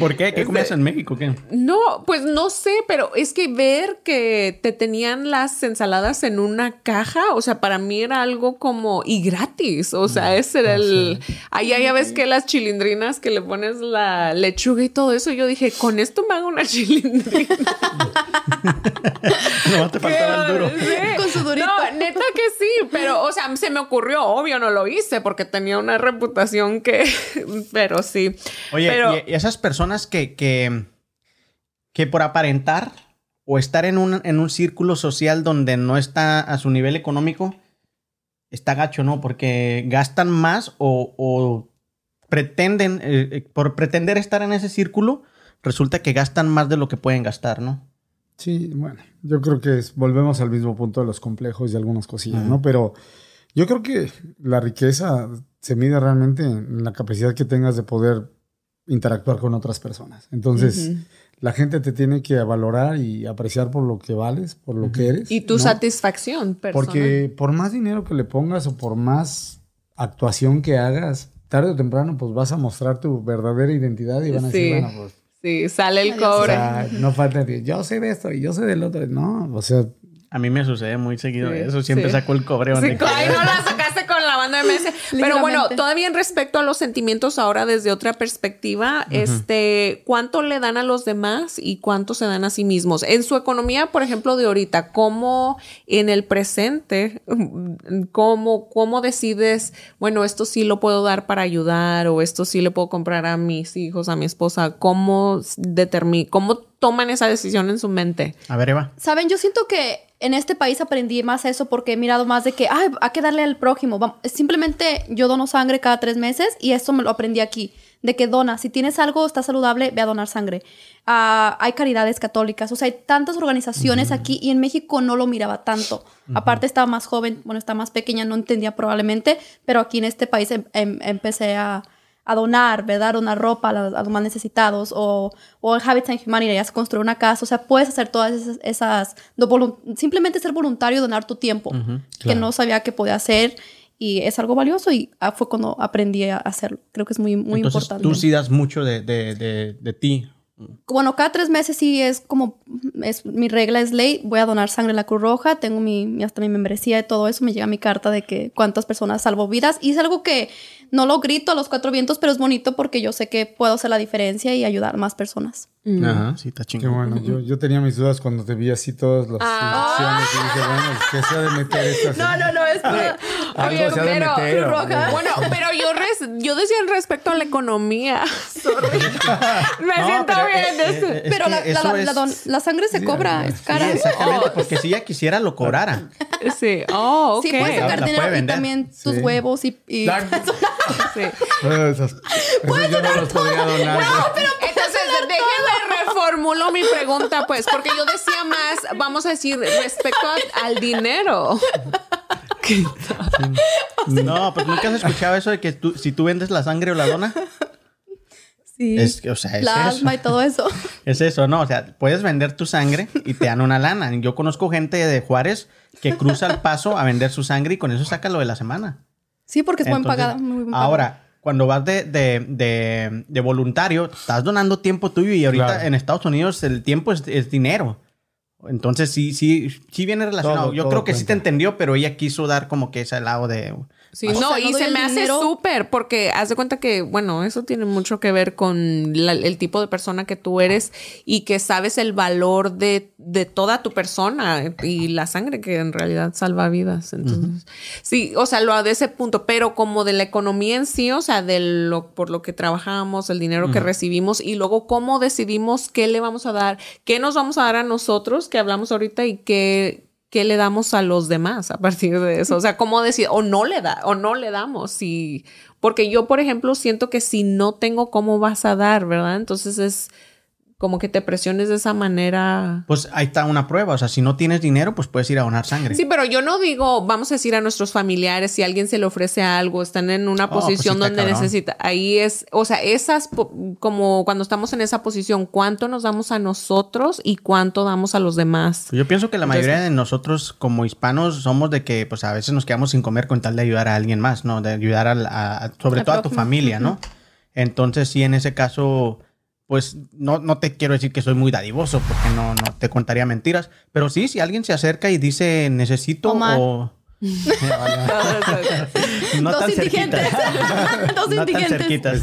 ¿Por qué? ¿Qué comías en México? ¿Qué? No, pues no sé, pero es que ver que te tenían las ensaladas en una caja, o sea, para mí era algo como y gratis, o sea, ese era el allá ya ves que las chilindrinas que le pones la lechuga y todo eso, yo dije, con esto me hago una *laughs* chilindrina. *laughs* No te faltaba el duro. Sí. Con su durito. No, neta que sí, pero, o sea, se me ocurrió, obvio no lo hice porque tenía una reputación que, *laughs* pero sí. Oye, pero, y esas personas que, que, que por aparentar o estar en un, en un círculo social donde no está a su nivel económico, está gacho, ¿no? Porque gastan más o, o pretenden, eh, eh, por pretender estar en ese círculo, resulta que gastan más de lo que pueden gastar, ¿no? Sí, bueno, yo creo que es- volvemos al mismo punto de los complejos y algunas cosillas, ¿no? Pero yo creo que la riqueza se mide realmente en la capacidad que tengas de poder interactuar con otras personas. Entonces, la gente te tiene que valorar y apreciar por lo que vales, por lo que eres. y tu ¿no? satisfacción personal. Porque por más dinero que le pongas o por más actuación que hagas, tarde o temprano, pues vas a mostrar tu verdadera identidad y van a Sí. decir, bueno, pues Sí, sale el o cobre. sea, no falta de, yo sé de esto y yo sé del otro. No, o sea, A mí me sucede muy seguido Sí, eso. Siempre sí. saco el cobre Sí, donde *laughs* ay, quiera. no la sacaste con la banda de MS. Pero bueno, todavía en respecto a los sentimientos ahora desde otra perspectiva, este, ¿cuánto le dan a los demás y cuánto se dan a sí mismos? En su economía, por ejemplo, de ahorita, ¿cómo en el presente, *laughs* cómo, cómo decides, bueno, esto sí lo puedo dar para ayudar o esto sí le puedo comprar a mis hijos, a mi esposa? ¿Cómo determina, cómo toman esa decisión en su mente? A ver, Eva. Saben, yo siento que en este país aprendí más eso porque he mirado más de que, ay, hay que darle al prójimo. Simplemente yo dono sangre cada tres meses y eso me lo aprendí aquí. De que dona, si tienes algo, está saludable, ve a donar sangre. Ah, hay caridades católicas, o sea, hay tantas organizaciones aquí y en México no lo miraba tanto. Aparte estaba más joven, bueno, estaba más pequeña, no entendía probablemente, pero aquí en este país em- em- empecé a, a donar, ¿verdad? Donar ropa a, los- a los más necesitados o, o en Habitat and Humanity, construir una casa, o sea, puedes hacer todas esas, esas simplemente ser voluntario y donar tu tiempo, que claro. no sabía que podía hacer y es algo valioso y ah, fue cuando aprendí a hacerlo. Creo que es muy, muy Entonces importante. tú sí das mucho de, de, de, de ti. Bueno, cada tres meses sí es como, es, mi regla es ley, voy a donar sangre a la Cruz Roja, tengo mi, mi- hasta mi membresía y todo eso, me llega mi carta de que cuántas personas salvo vidas y es algo que no lo grito a los cuatro vientos, pero es bonito porque yo sé que puedo hacer la diferencia y ayudar a más personas. Ajá, sí, está qué chingón. bueno. Yo, yo tenía mis dudas cuando te vi así todas las Ah. y dije, bueno, ¿qué se ha de meter *laughs* esto? así? no, es Algo se ha de pero- meter. Cruz hombre. Roja. Bueno, pero yo, res- yo decía en respecto a la economía. *laughs* Sorry. Me No, siento pero, bien. eh, este- eh, es pero la, la- la- es- la don- la sangre se cobra, es Sí, cara. exactamente, *laughs* porque si ella quisiera lo cobrara. Sí. Oh, ok. Sí, puedes sacar dinero puede y vender. también tus huevos y... y- Sí. Esos yo no los podría donar. Entonces, déjenme reformulo mi pregunta, pues, porque yo decía más, vamos a decir, respecto a- al dinero. No, pues nunca has escuchado eso de que tú, si tú vendes la sangre o la dona. sí, Es que, o sea, es plasma eso. y todo eso. Es eso, ¿no? O sea, puedes vender tu sangre y te dan una lana. Yo conozco gente de Juárez que cruza el paso a vender su sangre y con eso saca lo de la semana. Sí, porque es buen Entonces, pagada. Muy buen pagada. Ahora, cuando vas de, de, de, de voluntario, estás donando tiempo tuyo y ahorita Claro. en Estados Unidos el tiempo es, es dinero. Entonces sí, sí, sí viene relacionado. Todo, Yo todo creo que sí te entendió, pero ella quiso dar como que ese lado de Sí, no, sea, y no se me hace súper porque haz de cuenta que, bueno, eso tiene mucho que ver con la- el tipo de persona que tú eres y que sabes el valor de, de toda tu persona y la sangre que en realidad salva vidas. Entonces, sí, o sea, lo de ese punto, pero como de la economía en sí, o sea, de lo por lo que trabajamos, el dinero que recibimos y luego cómo decidimos qué le vamos a dar, qué nos vamos a dar a nosotros, que hablamos ahorita y qué qué le damos a los demás a partir de eso. O sea, cómo decir, o no le da, o no le damos. Si, porque yo, por ejemplo, siento que si no tengo, ¿cómo vas a dar? ¿Verdad? Entonces es como que te presiones de esa manera. Pues ahí está una prueba. O sea, si no tienes dinero, pues puedes ir a donar sangre. Sí, pero yo no digo, vamos a decir a nuestros familiares, si alguien se le ofrece algo, están en una Oh, pues sí posición donde cabrón. necesita, ahí es, o sea, esas, como cuando estamos en esa posición, ¿cuánto nos damos a nosotros y cuánto damos a los demás? Pues Yo pienso que la Entonces- mayoría de nosotros como hispanos somos de que pues a veces nos quedamos sin comer con tal de ayudar a alguien más, ¿no? De ayudar a, a- sobre todo a tu familia, ¿no? Entonces sí, en ese caso, pues no, no te quiero decir que soy muy dadivoso porque no, no te contaría mentiras, pero sí, si alguien se acerca y dice necesito Omar. o... *laughs* no Dos tan indigentes. cerquita. *laughs* Dos no tan cerquitas.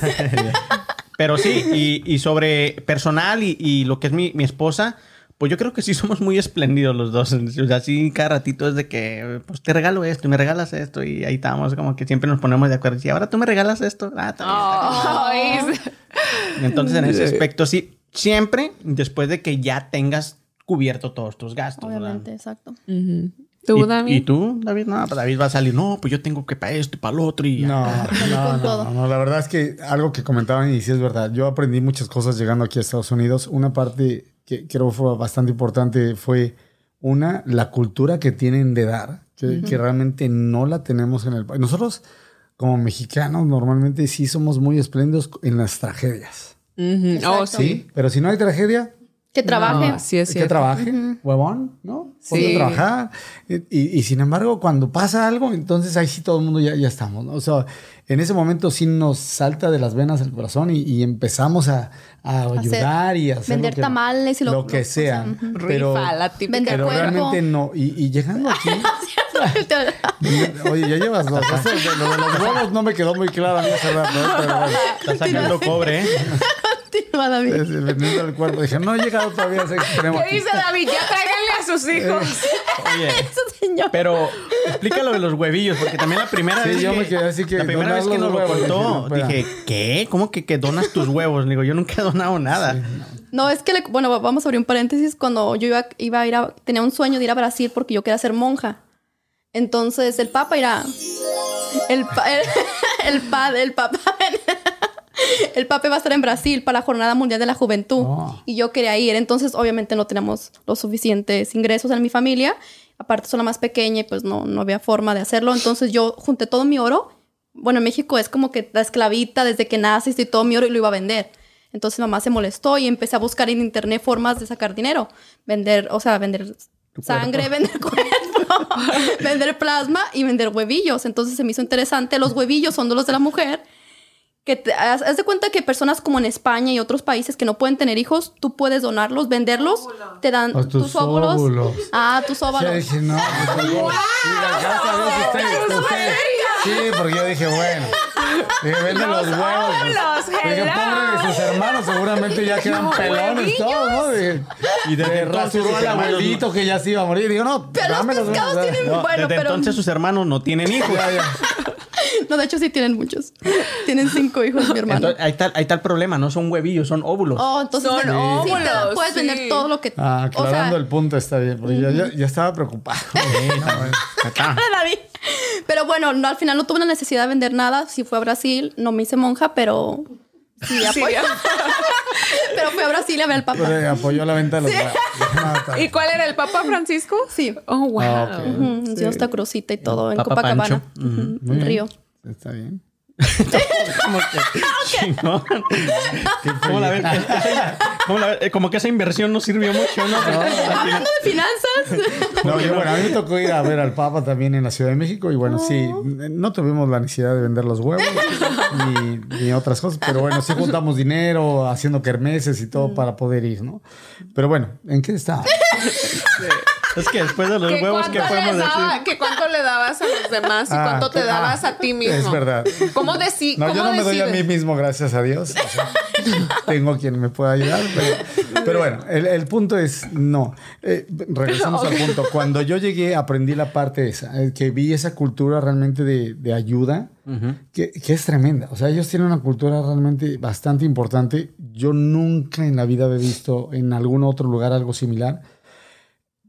*laughs* Pero sí, y, y sobre personal y, y lo que es mi, mi esposa, pues yo creo que sí somos muy espléndidos los dos. O sea, sí, cada ratito es de que, pues te regalo esto y me regalas esto y ahí estamos, como que siempre nos ponemos de acuerdo. Y ahora tú me regalas esto. Ah, también bien. Entonces, en ese aspecto, sí, siempre después de que ya tengas cubierto todos tus gastos. ¿verdad? Obviamente, exacto. ¿Tú, ¿Y, David? ¿Y tú, David? No, pues David va a salir. No, pues yo tengo que para esto y para lo otro. Y ya. No, no, con no, no, no, la verdad es que algo que comentaban y sí es verdad. Yo aprendí muchas cosas llegando aquí a Estados Unidos. Una parte que creo fue bastante importante fue una, la cultura que tienen de dar, que, que realmente no la tenemos en el país. Nosotros, como mexicanos, normalmente sí somos muy espléndidos en las tragedias. Oh, sí. Pero si no hay tragedia, Que trabaje. No, sí es que trabaje, huevón, ¿no? Sí. a trabajar. Y, y- y sin embargo, cuando pasa algo, entonces ahí sí todo el mundo ya, ya estamos, ¿no? O sea, en ese momento sí nos salta de las venas el corazón y, y empezamos a, a ayudar y a hacer vender lo que, tamales y lo- lo que lo- sea. o sea, ujú. Pero, Rifa, la típica. Vender pero cuerpo. realmente no. Y, y llegando aquí, *laughs* *laughs* oye, ya llevas dos. Lo de los huevos no me quedó muy claro ¿eh? pero. Está sacando cobre, ¿eh? Continúa, David. El cuerpo. Dije, no he llegado todavía a ese extremo. ¿Qué dice David? Ya tráiganle a sus hijos. Oye, *laughs* Eso, señor. pero explica lo de los huevillos, porque también la primera Sí, vez yo que, me quedé así que la primera vez que nos lo contó, dije, ¿qué? ¿Cómo que, que donas tus huevos? Le digo, yo nunca he donado nada. No, es que, le- bueno, vamos a abrir un paréntesis. Cuando yo iba, iba a ir a, tenía un sueño de ir a Brasil porque yo quería ser monja. Entonces, el papa irá, el, pa- el, *laughs* el, pa- el papa, *laughs* el papa va a estar en Brasil para la Jornada Mundial de la Juventud. Oh. Y yo quería ir. Entonces, obviamente no tenemos los suficientes ingresos en mi familia. Aparte, soy la más pequeña y pues no, no había forma de hacerlo. Entonces, yo junté todo mi oro. Bueno, en México es como que la esclavita desde que naces y todo mi oro y lo iba a vender. Entonces mamá se molestó y empecé a buscar en internet formas de sacar dinero. Vender, o sea, vender sangre, *laughs* vender cuerpo, *laughs* vender plasma y vender huevillos. Entonces se me hizo interesante. Los huevillos son de los de la mujer. Que te, haz, haz de cuenta que personas como en España y otros países que no pueden tener hijos, tú puedes donarlos, venderlos, te dan O tus tus óvulos. óvulos. Ah, tus óvulos. dije, no. *laughs* sí, Sí, porque yo dije, bueno. Dije, vende los, huevos. pues. óvulos, Dije, pobre de sus hermanos, seguramente ya quedan pelones todos, ¿no? Dije, Y desde rasuró al abuelito que ya se iba a morir. Digo, no, Pero los dame los pescados huevos. tienen- No, Bueno, desde pero- entonces sus hermanos no tienen hijos. Ya, ya. *laughs* No, de hecho sí tienen muchos. Tienen cinco hijos mi hermano. Entonces, ahí, está, ahí está el problema, no son huevillos, son óvulos. Oh, entonces Son sí óvulos, puedes sí. vender todo lo que Ah, o sea, aclarando el punto está bien, porque yo, yo- yo estaba preocupado. Acá. *laughs* *laughs* Pero bueno, no, al final no tuve la necesidad de vender nada. Sí fue a Brasil, no me hice monja, pero sí apoyo. pero fui a Brasil a ver al Papa. Pero apoyó la venta de los está ¿Y cuál era el Papa Francisco? Sí. Oh, wow. Ah, ok. Ujú, nos dio esta crucita y todo en Papa Copacabana. Bien. Río. Está bien. Como que. ¿Cómo la ves? Esa- cómo la ves? Como que esa inversión no sirvió mucho, ¿no? Hablando de finanzas. No, yo, bueno, a mí me tocó ir a ver al Papa también en la Ciudad de México y bueno, sí, no tuvimos la necesidad de vender los huevos ni, ni otras cosas, pero bueno, sí juntamos dinero haciendo kermeses y todo para poder ir, ¿no? Pero bueno, ¿en qué está? Es que después de los ¿Que huevos, cuánto ¿qué le podemos daba- decir? que cuánto le dabas a los demás y Ah, cuánto te ah, dabas a ti mismo. Es verdad. ¿Cómo decir? No, yo no me doy a mí mismo, gracias a Dios. O sea, *laughs* tengo quien me pueda ayudar. Pero, pero bueno, el, el punto es, no. Eh, regresamos al punto. Cuando yo llegué, aprendí la parte esa, eh, que vi esa cultura realmente de, de ayuda, que, que es tremenda. O sea, ellos tienen una cultura realmente bastante importante. Yo nunca en la vida había visto en algún otro lugar algo similar.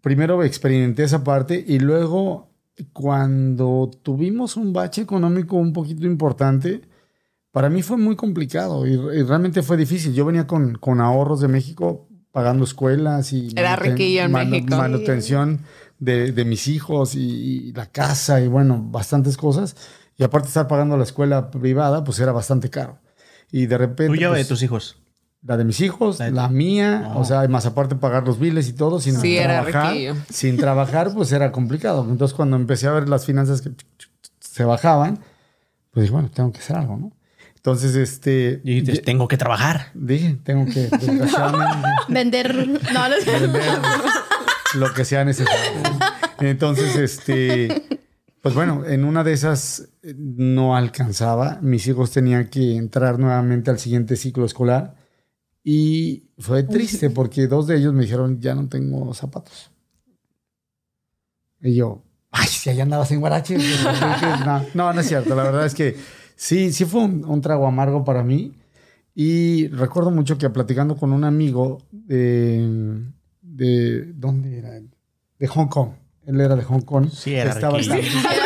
Primero experimenté esa parte y luego cuando tuvimos un bache económico un poquito importante, para mí fue muy complicado y, y realmente fue difícil. Yo venía con, con ahorros de México pagando escuelas y Era manuten- riquillo en México. manutención de, de mis hijos y, y la casa y bueno, bastantes cosas. Y aparte estar pagando la escuela privada, pues era bastante caro. Y de repente... ¿Tuya o de pues, tus hijos? La de mis hijos, La la, mía, Oh. o sea, más aparte pagar los biles y todo, sin Sí, era trabajar. riquillo. Sin trabajar, pues era complicado. Entonces, cuando empecé a ver las finanzas que se bajaban, pues dije, bueno, tengo que hacer algo, ¿no? Entonces, este. Y dices, tengo que trabajar. dije, tengo que, *laughs* *laughs* Vender. No, no es- *laughs* vender lo que sea necesario. Entonces, este. Pues bueno, en una de esas eh, no alcanzaba. Mis hijos tenían que entrar nuevamente al siguiente ciclo escolar. Y fue triste porque dos de ellos me dijeron, ya no tengo zapatos. Y yo, ay, si allá andabas en Guarache. *laughs* no, no, no es cierto. La verdad es que sí, sí fue un, un trago amargo para mí. Y recuerdo mucho que platicando con un amigo de, de ¿dónde era? él? De Hong Kong. Él era de Hong Kong. Sí, era Estaba. *laughs*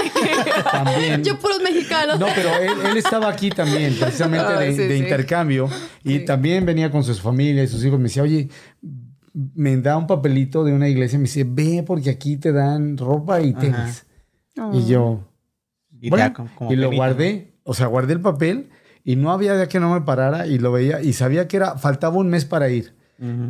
también. *laughs* Yo puros mexicanos. No, pero él, él estaba aquí también, precisamente Ah, de, sí, de sí. intercambio. Y Sí. también venía con sus familias y sus hijos. Me decía, oye, me da un papelito de una iglesia. Me dice, ve porque aquí te dan ropa y tenis. Y yo, Y, te bueno, da como- como y lo guardé. O sea, guardé el papel y no había día que no me parara y lo veía. Y sabía que era, faltaba un mes para ir.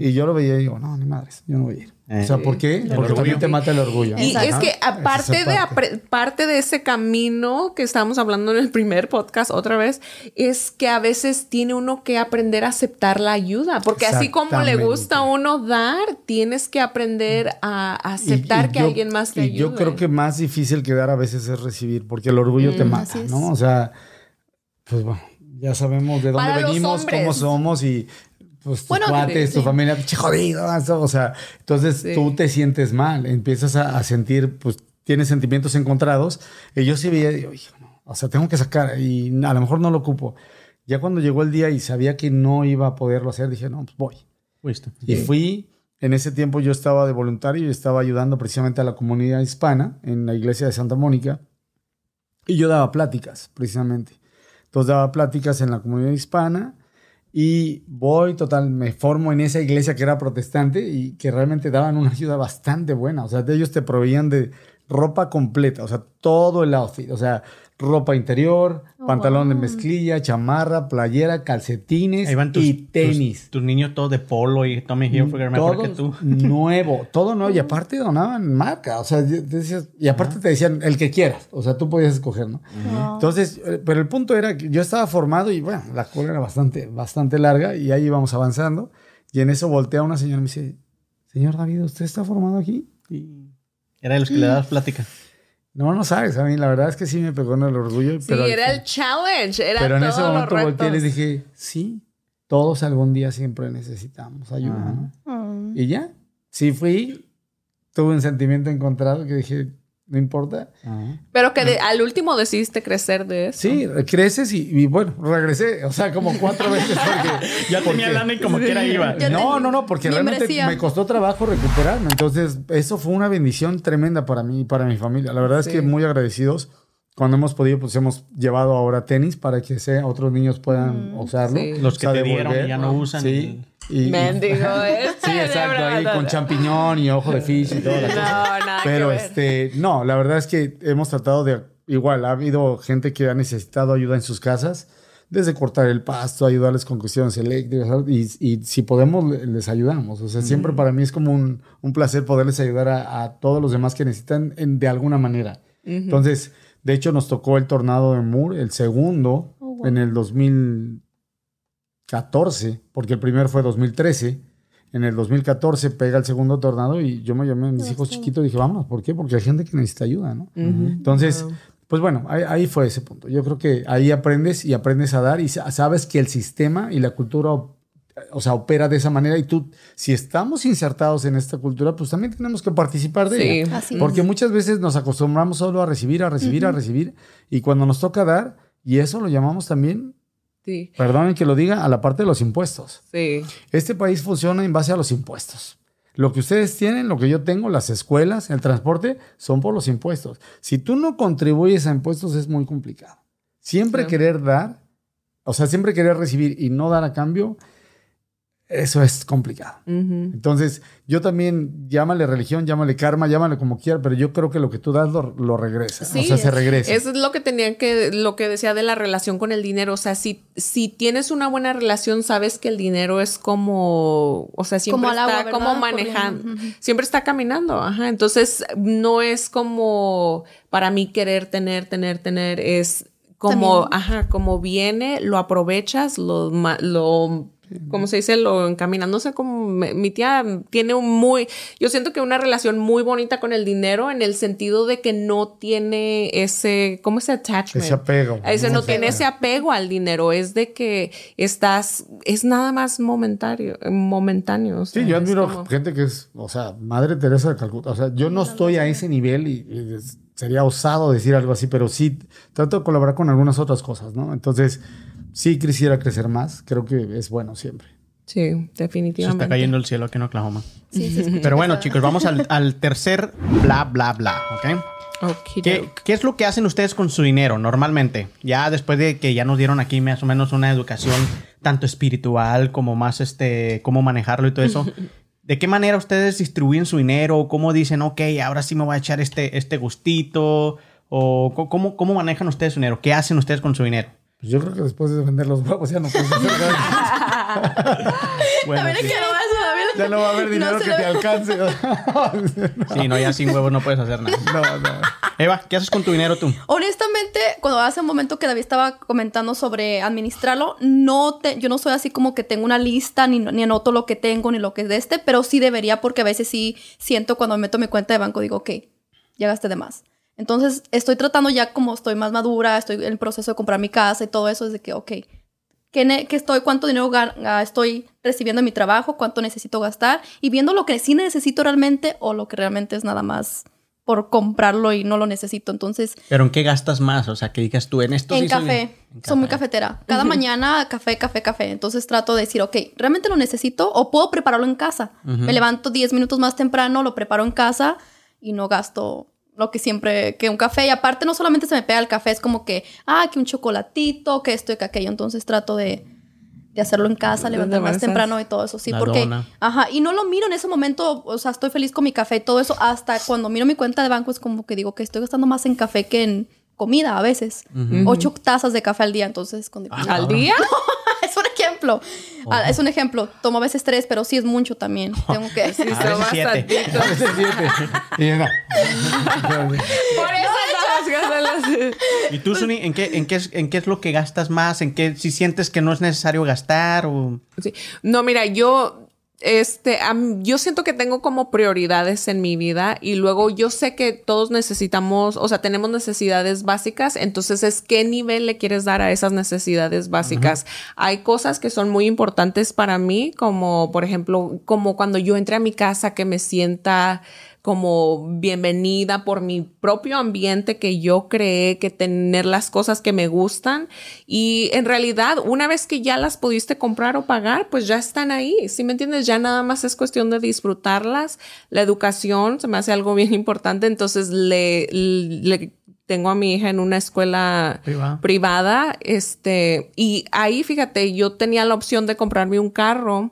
Y yo lo veía y digo, no, ni madres, yo no voy a ir. Eh. O sea, ¿por qué? El Porque orgullo. también te mata el orgullo. Y es que aparte de, parte. de ese camino que estábamos hablando en el primer podcast otra vez, es que a veces tiene uno que aprender a aceptar la ayuda, porque así como le gusta a uno dar, tienes que aprender a aceptar y que yo- alguien más te y ayude. yo creo que más difícil que dar a veces es recibir, porque el orgullo te Mm, mata. ¿no? O sea, pues bueno, ya sabemos de dónde Para venimos, cómo somos y pues tus Bueno, cuates, sí, tu sí. familia, jodido, eso, o sea, entonces Sí. tú te sientes mal, empiezas a, a sentir, pues tienes sentimientos encontrados y yo sí veía, digo, hijo, no, o sea, tengo que sacar y a lo mejor no lo ocupo. Ya cuando llegó el día y sabía que no iba a poderlo hacer, dije, no, pues voy. Fuiste. Y fui, en ese tiempo yo estaba de voluntario y estaba ayudando precisamente a la comunidad hispana en la iglesia de Santa Mónica. Y yo daba pláticas, precisamente. Entonces daba pláticas en la comunidad hispana y voy, total, me formo en esa iglesia que era protestante y que realmente daban una ayuda bastante buena. O sea, ellos te proveían de ropa completa, o sea, todo el outfit, o sea, ropa interior, Oh, pantalón de mezclilla, chamarra, playera, calcetines Ahí van tus, y tenis. Tus, tus niños todos de polo y Tommy Hilfiger mejor todo que tú. *laughs* nuevo, todo nuevo. Y aparte donaban marca. O sea, yo- decías- y aparte te decían el que quieras. O sea, tú podías escoger, ¿no? Entonces, eh, pero el punto era que yo estaba formado y bueno, la cola era bastante, bastante larga y ahí íbamos avanzando. Y en eso voltea una señora y me dice, señor David, ¿usted está formado aquí? Y Era de los que le dabas plática. No, no sabes. A mí la verdad es que sí me pegó en el orgullo. Sí, pero, era el challenge, era pero en ese momento volteé y les dije, sí, todos algún día siempre necesitamos ayuda, ¿no? Mm. Y ya, sí fui, tuve un sentimiento encontrado que dije, no importa. Pero que de- al último decidiste crecer de eso. Sí, creces y, y bueno, regresé, o sea, como cuatro *laughs* veces porque Ya porque- tenía lana y como quiera iba. No, no, no, porque realmente me costó trabajo recuperarme. Entonces, eso fue una bendición tremenda para mí y para mi familia. La verdad Sí. es que muy agradecidos. Cuando hemos podido, pues hemos llevado ahora tenis para que sea, otros niños puedan usarlo. Sí. Los que O sea, te dieron devolver. y ya no usan. Sí. Y, y- Mendigo, *laughs* este, Sí, exacto, ahí con champiñón y ojo de fish y toda la No, cosa. nada Pero que ver. este, no, la verdad es que hemos tratado de, igual, ha habido gente que ha necesitado ayuda en sus casas, desde cortar el pasto, ayudarles con cuestiones eléctricas, y, y si podemos, le- les ayudamos. O sea, siempre para mí es como un, un placer poderles ayudar a, a todos los demás que necesitan en- de alguna manera. Entonces, de hecho, nos tocó el tornado de Moore, el segundo, Oh, wow. en el 2014, porque el primero fue 2013. En el 2014 pega el segundo tornado y yo me llamé a mis hijos chiquitos y dije, vámonos, ¿por qué? Porque hay gente que necesita ayuda, ¿no? Entonces, pues bueno, ahí, ahí fue ese punto. Yo creo que ahí aprendes y aprendes a dar y sa- sabes que el sistema y la cultura, o sea, opera de esa manera y tú, si estamos insertados en esta cultura, pues también tenemos que participar de Sí. ella. Así Porque muchas veces nos acostumbramos solo a recibir, a recibir, a recibir y cuando nos toca dar, y eso lo llamamos también, Sí, perdonen que lo diga, a la parte de los impuestos. sí. Este país funciona en base a los impuestos. Lo que ustedes tienen, lo que yo tengo, las escuelas, el transporte, son por los impuestos. Si tú no contribuyes a impuestos es muy complicado. Siempre Sí. querer dar, o sea, siempre querer recibir y no dar a cambio, eso es complicado. Entonces, yo también, llámale religión, llámale karma, llámale como quiera, pero yo creo que lo que tú das lo, lo regresa. Sí, o sea, se regresa. Eso es lo que tenía que, lo que decía de la relación con el dinero. O sea, si, si tienes una buena relación, sabes que el dinero es como, o sea, siempre Como al agua, está como manejando, siempre está caminando. Ajá. Entonces, no es como para mí querer tener, tener, tener, es como, También. ajá, como viene, lo aprovechas, lo, ma- lo como se dice, lo encaminas. No sé cómo me- mi tía tiene un muy, yo siento que una relación muy bonita con el dinero en el sentido de que no tiene ese, ¿cómo ese attachment? Ese apego. Ese no tiene ese apego al dinero, es de que estás, es nada más momentario, momentáneo. o sea, Sí, yo admiro como- gente que es, o sea, Madre Teresa de Calcuta. O sea, yo no estoy a ese nivel y, sería osado decir algo así, pero sí trato de colaborar con algunas otras cosas, ¿no? Entonces, sí quisiera crecer más. Creo que es bueno siempre. Sí, Se definitivamente. está cayendo el cielo aquí en Oklahoma. Sí, se escucha Pero bueno, chicos, vamos al, al tercer bla, bla, bla, ¿ok? ¿Qué, qué es lo que hacen ustedes con su dinero normalmente? Ya después de que ya nos dieron aquí más o menos una educación tanto espiritual como más este, cómo manejarlo y todo eso. *laughs* ¿De qué manera ustedes distribuyen su dinero? ¿Cómo dicen, ok, ahora sí me voy a echar este, este gustito? ¿O cómo, cómo manejan ustedes su dinero? ¿Qué hacen ustedes con su dinero? Pues yo creo que después de vender los huevos ya no puedes hacer nada. *laughs* Bueno, También sí. le quedó eso, David. Ya no va a haber No dinero que te alcance. *laughs* Sí, no, ya sin huevos no puedes hacer nada. *laughs* no, no. Eva, ¿qué haces con tu dinero tú? Honestamente, cuando hace un momento que David estaba comentando sobre administrarlo, no te, yo no soy así como que tengo una lista, ni, ni anoto lo que tengo, ni lo que es de este, pero sí debería porque a veces sí siento cuando meto mi cuenta de banco, digo, ok, ya gasté de más. Entonces, estoy tratando ya como estoy más madura, estoy en el proceso de comprar mi casa y todo eso, es de que, ok, ¿qué, qué estoy, cuánto dinero ga- estoy recibiendo en mi trabajo, cuánto necesito gastar y viendo lo que sí necesito realmente o lo que realmente es nada más por comprarlo y no lo necesito. Entonces, ¿Pero en qué gastas más? O sea, que digas tú en esto en sí café. En Soy muy cafetera. Cada mañana café, café, café. Entonces trato de decir, ok, ¿realmente lo necesito? O puedo prepararlo en casa. Me levanto 10 minutos más temprano, lo preparo en casa y no gasto lo que siempre, que un café. Y aparte no solamente se me pega el café, es como que, ah, que un chocolatito, que esto y que aquello. Entonces trato de, de hacerlo en casa, levantar más temprano y todo eso. Sí, La porque, dona. ajá, y no lo miro en ese momento, o sea, estoy feliz con mi café y todo eso. Hasta cuando miro mi cuenta de banco es como que digo que estoy gastando más en café que en comida a veces. Ocho tazas de café al día, entonces con ¿Al día? *laughs* es un ejemplo. Ah, es un ejemplo. Tomo a veces tres, pero sí es mucho también. *laughs* Tengo que. Sí, A veces siete. siete. Y no. Por eso ¿Y tú, Suni, en qué, en, qué es, en qué es lo que gastas más? ¿En qué si sientes que no es necesario gastar? O... Sí. No, mira, yo, este, yo siento que tengo como prioridades en mi vida y luego yo sé que todos necesitamos, o sea, tenemos necesidades básicas, entonces es qué nivel le quieres dar a esas necesidades básicas. Hay cosas que son muy importantes para mí, como por ejemplo, como cuando yo entré a mi casa que me sienta como bienvenida por mi propio ambiente que yo creé, que tener las cosas que me gustan. Y en realidad, una vez que ya las pudiste comprar o pagar, pues ya están ahí. ¿Sí me entiendes? Ya nada más es cuestión de disfrutarlas. La educación se me hace algo bien importante. Entonces le, le tengo a mi hija en una escuela Privada. privada, este, y ahí fíjate, yo tenía la opción de comprarme un carro.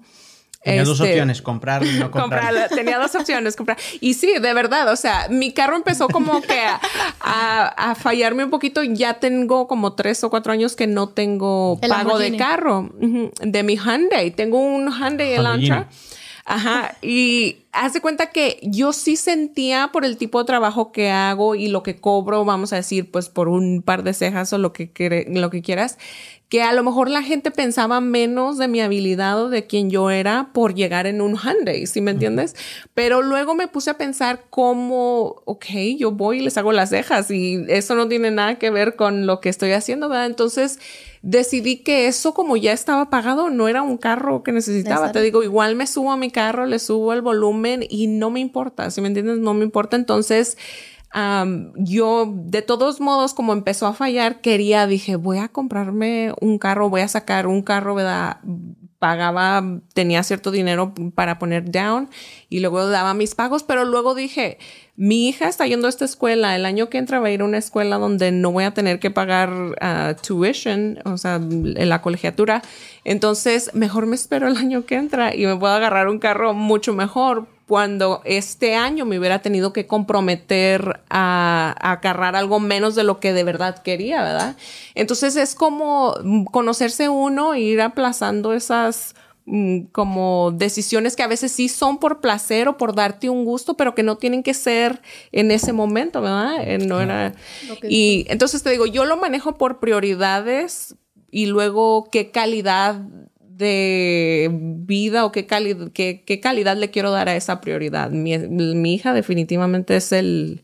Tenía dos Este, opciones, comprar y no *laughs* comprar. comprarla. Tenía dos opciones, comprar. Y sí, de verdad, o sea, mi carro empezó como que a, a- a fallarme un poquito. Ya tengo como tres o cuatro años que no tengo El pago de carro de mi Hyundai. Tengo un Hyundai. Elantra. Ajá, y hace cuenta que yo sí sentía por el tipo de trabajo que hago y lo que cobro, vamos a decir, pues por un par de cejas o lo que, quiere- lo que quieras, que a lo mejor la gente pensaba menos de mi habilidad o de quién yo era por llegar en un Hyundai, ¿sí me entiendes? Pero luego me puse a pensar cómo, ok, yo voy y les hago las cejas y eso no tiene nada que ver con lo que estoy haciendo, ¿verdad? Entonces decidí que eso como ya estaba pagado, no era un carro que necesitaba. Exacto. Te digo, igual me subo a mi carro, le subo el volumen y no me importa, ¿sí me entiendes? No me importa. Entonces, am, yo de todos modos, como empezó a fallar, quería, dije, voy a comprarme un carro, voy a sacar un carro, ¿verdad? Pagaba, tenía cierto dinero para poner down y luego daba mis pagos, pero luego dije, mi hija está yendo a esta escuela, el año que entra va a ir a una escuela donde no voy a tener que pagar ah, tuition, o sea, la colegiatura. Entonces, mejor me espero el año que entra y me puedo agarrar un carro mucho mejor cuando este año me hubiera tenido que comprometer a, a agarrar algo menos de lo que de verdad quería, ¿verdad? Entonces es como conocerse uno e ir aplazando esas mm, como decisiones que a veces sí son por placer o por darte un gusto, pero que no tienen que ser en ese momento, ¿verdad? Eh, no era... Y entonces te digo, yo lo manejo por prioridades y luego qué calidad de vida o qué, cali- qué, qué calidad le quiero dar a esa prioridad. Mi, mi hija definitivamente es el...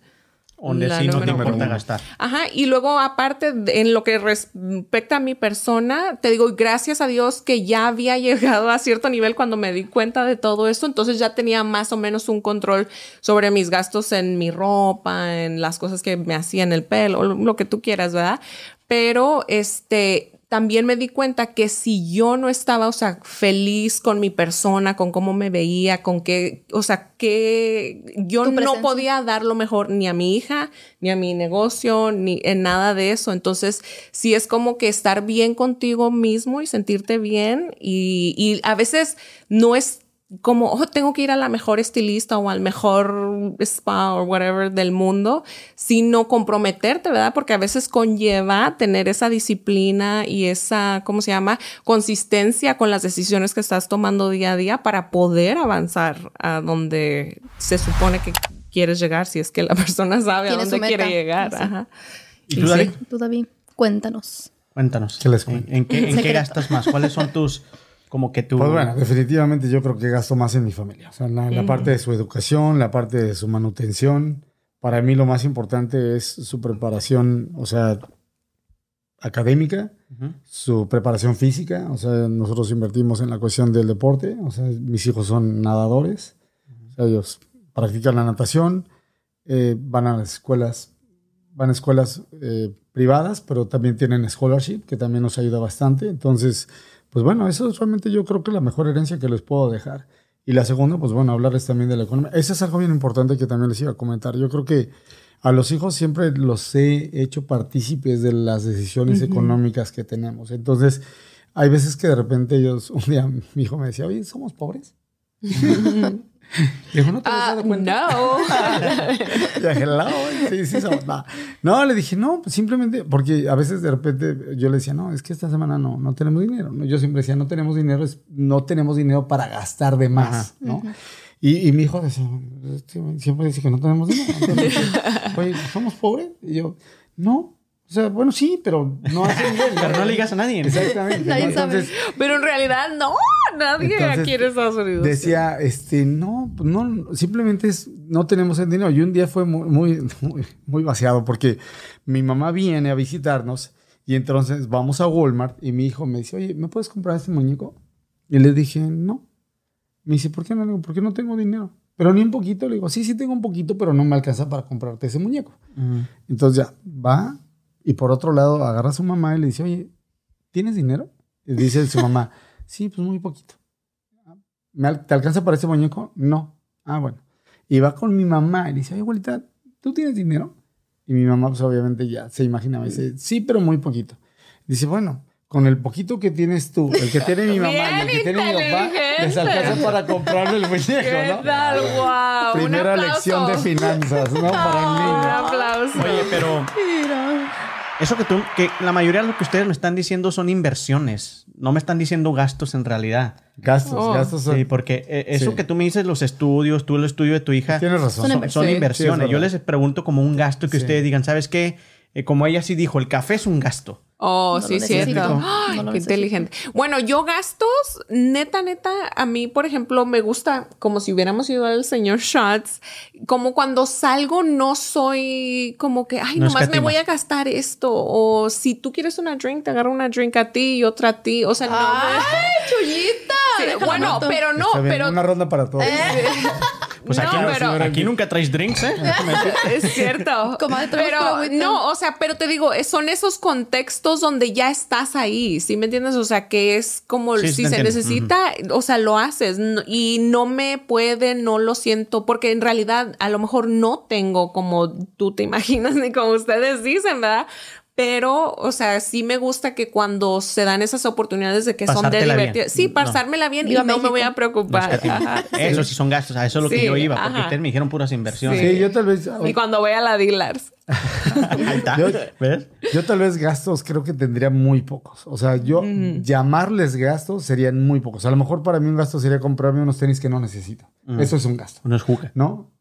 Donde sí no te importa gastar. Ajá, y luego aparte en lo que respecta a mi persona, te digo, gracias a Dios que ya había *laughs* llegado a cierto nivel cuando me di cuenta de todo esto, entonces ya tenía más o menos un control sobre mis gastos en mi ropa, en las cosas que me hacía en el pelo, lo lo que tú quieras, ¿verdad? Pero este también me di cuenta que si yo no estaba, o sea, feliz con mi persona, con cómo me veía, con qué, o sea, que yo no podía dar lo mejor ni a mi hija, ni a mi negocio, ni en nada de eso. Entonces, sí es como que estar bien contigo mismo y sentirte bien. Y, y a veces no es como, oh, tengo que ir a la mejor estilista o al mejor spa o whatever del mundo, sino comprometerte, ¿verdad? Porque a veces conlleva tener esa disciplina y esa, ¿cómo se llama? Consistencia con las decisiones que estás tomando día a día para poder avanzar a donde se supone que quieres llegar, si es que la *laughs* persona sabe a dónde quiere llegar. Sí. Ajá. ¿Y tú, David? Tú, David, cuéntanos. Cuéntanos. ¿Qué les ¿En, qué, en qué Secreto. gastas más? ¿Cuáles son tus, como que tu... Pues bueno, definitivamente yo creo que gasto más en mi familia. O sea, la, la parte de su educación, la parte de su manutención. Para mí lo más importante es su preparación, o sea, académica, su preparación física. O sea, nosotros invertimos en la cuestión del deporte. O sea, mis hijos son nadadores. O sea, ellos practican la natación, eh, van a las escuelas, van a escuelas eh, privadas, pero también tienen scholarship, que también nos ayuda bastante. Entonces, pues bueno, eso es realmente yo creo que la mejor herencia que les puedo dejar. Y la segunda, pues bueno, hablarles también de la economía. Eso es algo bien importante que también les iba a comentar. Yo creo que a los hijos siempre los he hecho partícipes de las decisiones económicas que tenemos. Entonces, hay veces que de repente ellos, un día mi hijo me decía, oye, ¿somos pobres? *laughs* *laughs* Dijo, ¿no te has Ah, dado cuenta? no. Y dije, "No, sí, sí, somos". No. No, le dije, no, pues simplemente, porque a veces de repente yo le decía, no, es que esta semana no, no tenemos dinero. Yo siempre decía, no tenemos dinero, es, no tenemos dinero para gastar de más, ¿no? Y, y mi hijo decía, "Este siempre dice que no tenemos dinero. Entonces, *laughs* Oye, ¿somos pobres? Y yo, no. O sea, bueno, sí, pero no hace nivel. *laughs* Pero no le digas a nadie. Exactamente. Nadie ¿no? sabe. Entonces, Pero en realidad no, nadie Entonces, aquí en Estados Unidos. Decía, este, no, no, simplemente es, no tenemos el dinero. Y un día fue muy, muy, muy, muy vaciado porque mi mamá viene a visitarnos y entonces vamos a Walmart y mi hijo me dice, oye, ¿me puedes comprar este muñeco? Y le dije, no. Me dice, ¿por qué no? Le digo, porque no tengo dinero. Pero ni un poquito. Le digo, sí, sí tengo un poquito, pero no me alcanza para comprarte ese muñeco. Entonces ya, va y por otro lado agarra a su mamá y le dice, oye, ¿tienes dinero? Y dice su mamá, sí, pues muy poquito. ¿Me al- ¿Te alcanza para ese muñeco? No. Ah, bueno. Y va con mi mamá y le dice, oye, abuelita, ¿tú tienes dinero? Y mi mamá, pues obviamente ya se imaginaba. Dice, sí, pero muy poquito. Dice, bueno, con el poquito que tienes tú, el que tiene mi *laughs* mamá y el que tiene mi papá, les alcanza para comprarle el muñeco, ¿Qué ¿no? tal? ¡Wow! Primera Un lección de finanzas, ¿no? Para el *laughs* Un niño. aplauso. Oye, pero Eso que tú, que la mayoría de lo que ustedes me están diciendo son inversiones. No me están diciendo gastos en realidad. Gastos, Oh. gastos. son- Sí, porque eh, eso Sí. que tú me dices, los estudios, tú el estudio de tu hija, Tienes razón. Son inversiones. Sí, Yo les pregunto como un gasto que Sí. ustedes digan, ¿sabes qué? Eh, como ella sí dijo, el café es un gasto. Oh, No sí, cierto. Ay, No qué inteligente. Bueno, yo gastos, neta, neta, a mí, por ejemplo, me gusta, como si hubiéramos ido al señor Shots, como cuando salgo no soy como que, ay, No nomás me voy a gastar esto. O si tú quieres una drink, te agarro una drink a ti y otra a ti. O sea, no. ¡Ay, me- chullita! Sí, bueno, pero no, pero Una ronda para todos. *laughs* Pues No, aquí, no- pero- aquí nunca traes drinks, ¿eh? *laughs* Es cierto. Tenemos pura pero no, o sea, pero te digo, son esos contextos donde ya estás ahí, ¿sí me entiendes? O sea, que es como Sí, si se entiendo. necesita, o sea, lo haces no- y no me puede, no lo siento, porque en realidad a lo mejor no tengo como tú te imaginas ni como ustedes dicen, ¿verdad? Pero, o sea, sí me gusta que cuando se dan esas oportunidades de que son de divertidas. Sí, No. pasármela bien y no me voy a No preocupar. Eso sí son gastos, a eso es lo que yo iba, porque ajá. ustedes me dijeron puras inversiones. Sí, yo tal vez. Y cuando voy a la dealers. *laughs* Ahí está. Yo- ¿Ves? Yo tal vez gastos creo que tendría muy pocos. O sea, yo llamarles gastos serían muy pocos. A lo mejor para mí un gasto sería comprarme unos tenis que no necesito. Eso es un gasto, No es juca. ¿no?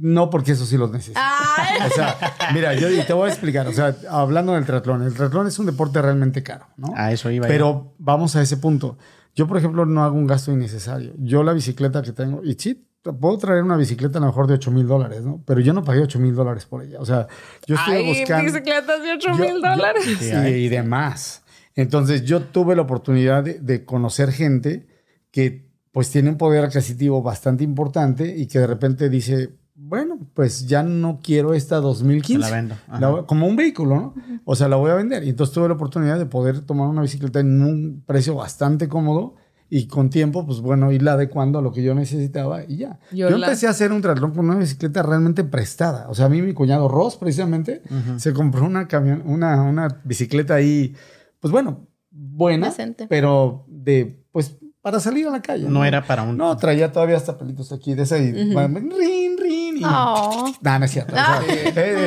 No porque eso sí los necesito. Ay, O sea, mira, yo te voy a explicar. O sea, hablando del triatlón, el triatlón es un deporte realmente caro, ¿no? A eso iba. yo. Pero vamos a ese punto. Yo, por ejemplo, no hago un gasto innecesario. Yo la bicicleta que tengo, y sí, puedo traer una bicicleta a lo mejor de 8 mil dólares, ¿no? Pero yo no pagué 8 mil dólares por ella. O sea, yo estuve Ay, buscando... bicicletas de 8 Yo- mil yo- dólares. Sí, y demás. Entonces yo tuve la oportunidad de, de conocer gente que pues tiene un poder adquisitivo bastante importante y que de repente dice, bueno, pues ya no quiero esta 2015. Se la vendo. La como un vehículo, ¿no? O sea, la voy a vender. Y entonces tuve la oportunidad de poder tomar una bicicleta en un precio bastante cómodo y con tiempo, pues bueno, irla adecuando a lo que yo necesitaba y ya. Yo Yo, la- empecé a hacer un triatlón con una bicicleta realmente prestada. O sea, a mí mi cuñado Ross, precisamente, se compró una, camión, una, una bicicleta ahí, pues bueno, buena, Decente. pero de, pues, para salir a la calle. No era para un- No, traía todavía hasta pelitos aquí de ese. y, bueno, rin, rin, y- no, no es cierto. O sea,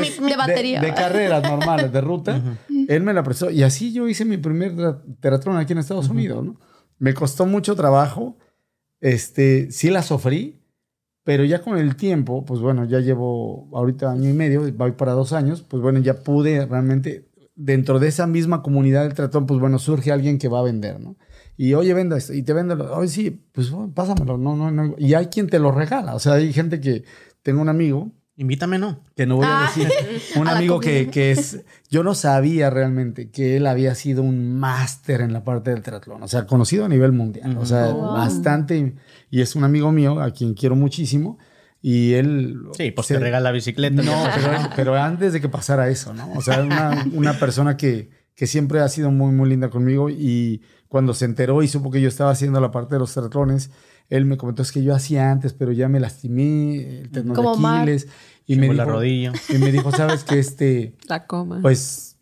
es- De batería. De, carreras normales, de ruta. Él me la prestó. Y así yo hice mi primer triatlón aquí en Estados Unidos, ¿no? Me costó mucho trabajo. Este, sí la sufrí, pero ya con el tiempo, pues bueno, ya llevo ahorita año y medio, voy para dos años, pues bueno, ya pude realmente, dentro de esa misma comunidad del triatlón, pues bueno, surge alguien que va a vender, ¿no? Y oye, venda esto, y te vende, lo- oye, sí, pues bueno, pásamelo, no, no, no. Y hay quien te lo regala, o sea, hay gente que, tengo un amigo, Invítame, ¿no? que no voy a Ah. decir, *laughs* un amigo que, que es, yo no sabía realmente que él había sido un máster en la parte del triatlón, o sea, conocido a nivel mundial, o sea, Wow. bastante, y es un amigo mío a quien quiero muchísimo, y él... Sí, pues se- te regala bicicleta. No, pero, pero antes de que pasara eso, ¿no? O sea, una, una persona que, que siempre ha sido muy, muy linda conmigo y cuando se enteró y supo que yo estaba haciendo la parte de los triatlones, él me comentó, es que yo hacía antes, pero ya me lastimé, el tendón de Mar. Aquiles. Y me, la dijo, rodilla. y me dijo, ¿sabes que Este, La coma. pues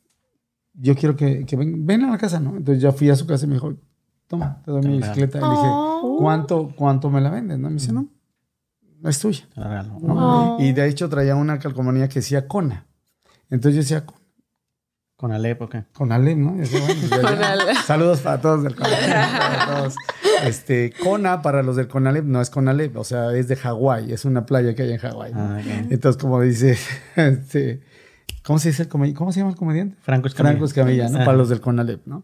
yo quiero que, que ven, ven a la casa, ¿no? Entonces yo fui a su casa y me dijo, toma, te doy mi la bicicleta. Y le dije, Oh. ¿cuánto, ¿cuánto me la vendes? ¿no? Me dice, no, no es tuya. La. Oh. Y de hecho traía una calcomanía que decía Cona. Entonces yo decía, Con Alep, ¿o qué? con Alep, ¿no? Bueno, ya, Con ya. Alep. Saludos para todos del Conalep. para todos. Este, Kona para los del Conalep no es Conalep, o sea, es de Hawái, es una playa que hay en Hawái. ¿no? Ah, ok. Entonces, como dice, *laughs* este, ¿cómo se dice el comediante? ¿Cómo se llama el comediante? Franco Escamilla. Franco Escamilla, ¿no? Ajá. Para los del Conalep, ¿no?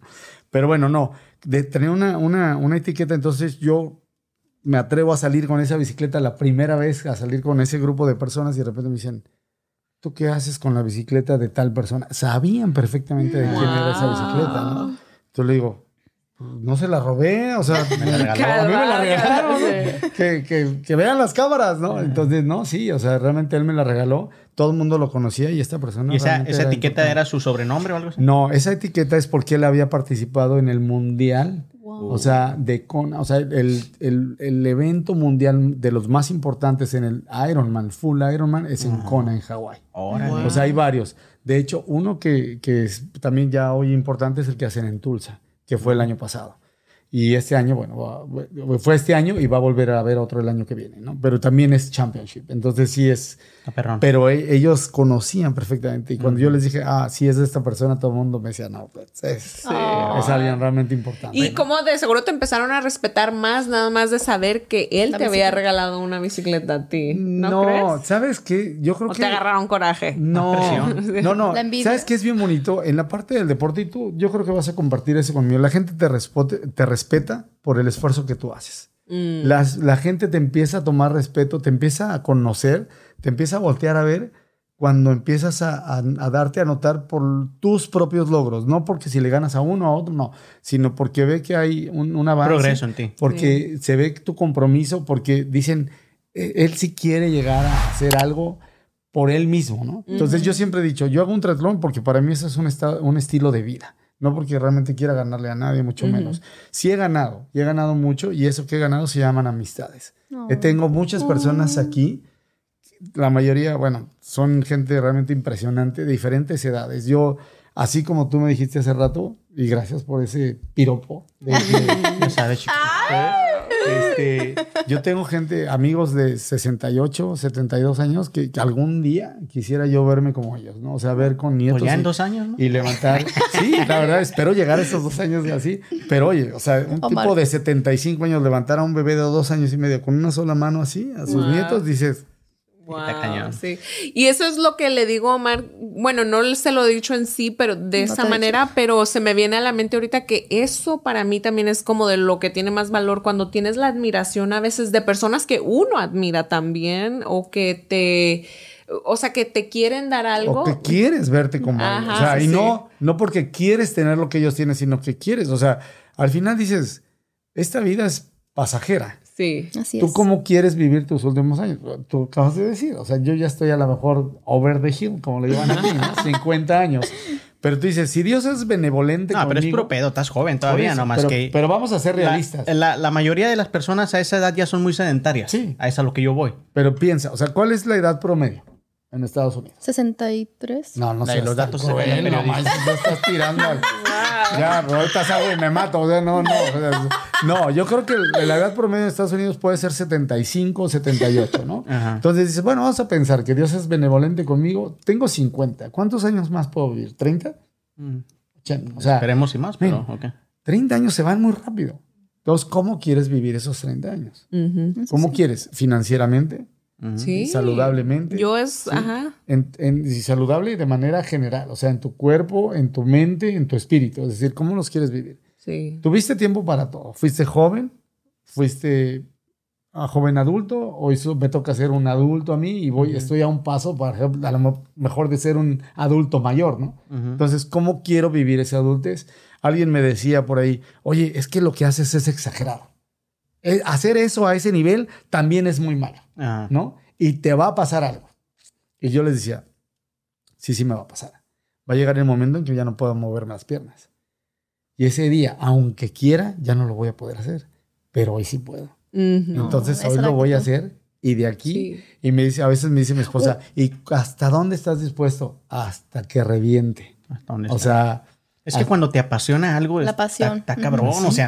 Pero bueno, no. De tener una, una, una etiqueta, entonces yo me atrevo a salir con esa bicicleta la primera vez, a salir con ese grupo de personas y de repente me dicen, ¿tú qué haces con la bicicleta de tal persona? Sabían perfectamente de quién era esa bicicleta, ¿no? Entonces le digo, "Pues, no se la robé, o sea, Me la *laughs* regaló. a mí me la regalaron, ¿no? Que, que, que vean las cámaras, ¿no? Entonces, no, sí, o sea, realmente él me la regaló, todo el mundo lo conocía y esta persona... ¿Y esa, realmente esa era etiqueta importante. era su sobrenombre o algo así? No, esa etiqueta es porque él había participado en el mundial, Wow. o sea, de Kona, o sea, el, el- el evento mundial de los más importantes en el Ironman, Full Ironman, es en Kona, en Hawái. Órale. O sea, hay varios. De hecho, uno que, que es también ya hoy importante es el que hacen en Tulsa, que fue el año pasado. Y este año, bueno, fue este año y va a volver a haber otro el año que viene, ¿no? Pero también es Championship. Entonces sí es... Ah, perrón. Pero e- ellos conocían perfectamente. Y cuando yo les dije, ah, sí es de esta persona, todo el mundo me decía, no, pues es, es alguien realmente importante. Y como de seguro te empezaron a respetar más, nada más de saber que él La te había regalado una bicicleta a ti. ¿No, no, crees? ¿sabes qué? Yo creo O que... te agarraron coraje. No, presión. *laughs* no, no. La envidia. ¿Sabes qué es bien bonito? En la parte del deporte, y tú, yo creo que vas a compartir eso conmigo. La gente te, respote- te respeta por el esfuerzo que tú haces. Mm. Las- la gente te empieza a tomar respeto, te empieza a conocer, te empieza a voltear a ver cuando empiezas a, a- a darte a notar por tus propios logros. No porque si le ganas a uno o a otro, no, sino porque ve que hay un, un avance. Progreso en ti. Porque se ve tu compromiso, porque dicen, "Eh, él sí quiere llegar a hacer algo por él mismo, ¿no? Entonces yo siempre he dicho, yo hago un triatlón porque para mí eso es un, esta- un estilo de vida, no porque realmente quiera ganarle a nadie, mucho menos. Sí he ganado, y he ganado mucho, y eso que he ganado se llaman amistades. Eh, tengo muchas personas aquí, la mayoría, bueno, son gente realmente impresionante, de diferentes edades. Yo, así como tú me dijiste hace rato, y gracias por ese piropo, de *laughs* sabes, chico. este, yo tengo gente, amigos de 68, 72 años que, que algún día quisiera yo verme como ellos, ¿no? O sea, ver con nietos. Pues ya en y- dos años, ¿no? Y levantar. Sí, la verdad, espero llegar a esos dos años así. Pero oye, o sea, un Omar. tipo de 75 años levantar a un bebé de dos años y medio con una sola mano así a sus Wow. nietos, dices, Wow, Está cañón. sí. Y eso es lo que le digo a Omar. Bueno, no se lo he dicho en sí, pero de No esa manera, pero se me viene a la mente ahorita que eso para mí también es como de lo que tiene más valor cuando tienes la admiración a veces de personas que uno admira también o que te, o sea, que te quieren dar algo. o que quieres verte como. Ajá, O sea, sí, y sí. no, no porque quieres tener lo que ellos tienen, sino que quieres. O sea, al final dices, esta vida es pasajera. Sí. Así ¿Tú es. cómo quieres vivir tus últimos años? Tú acabas de decir, o sea, yo ya estoy a lo mejor over the hill, como le llaman aquí, ¿no? *laughs* 50 años. Pero tú dices, si Dios es benevolente No, pero es puro pedo, estás joven todavía, eso, nomás pero, que. pero vamos a ser la- realistas. La, la mayoría de las personas a esa edad ya son muy sedentarias. Sí. A esa es a lo que yo voy. Pero piensa, o sea, ¿cuál es la edad promedio en Estados Unidos? 63. No, no sé. de los datos se ven en el no, estás tirando. al- *laughs* ya, ahorita salgo y me mato. O sea, no, no. o sea, no, yo creo que la edad promedio en Estados Unidos puede ser 75 o 78, ¿no? *laughs* Ajá. Entonces dices, bueno, vamos a pensar que Dios es benevolente conmigo. Tengo 50. ¿Cuántos años más puedo vivir? ¿30? Mm. 80. O sea, Esperemos y más, pero Mira. ok. 30 años se van muy rápido. Entonces, ¿cómo quieres vivir esos 30 años? ¿Cómo quieres? ¿Financieramente? Sí. saludablemente. Yo es, Sí. ajá. En, en- y saludable de manera general, o sea, en tu cuerpo, en tu mente, en tu espíritu. Es decir, ¿cómo los quieres vivir? Sí. ¿Tuviste tiempo para todo? ¿Fuiste joven? ¿Fuiste a joven adulto? ¿O eso me toca ser un adulto a mí y voy, estoy a un paso, ejemplo, a lo mejor de ser un adulto mayor, ¿no? Entonces, ¿cómo quiero vivir esa adultez? Alguien me decía por ahí, oye, es que lo que haces es exagerado. Eh, hacer eso a ese nivel también es muy malo. Ajá. ¿no? Y te va a pasar algo. Y yo les decía, sí, sí me va a pasar. Va a llegar el momento en que ya no puedo moverme las piernas. Y ese día, aunque quiera, ya no lo voy a poder hacer. Pero hoy sí puedo. Entonces hoy lo voy a hacer. Y de aquí, Sí. y me dice, a veces me dice mi esposa, ¿y hasta dónde estás dispuesto? Hasta que reviente. Hasta donde O está. sea, es que ah, cuando te apasiona algo, La está- pasión. Está, cabrón. O sea,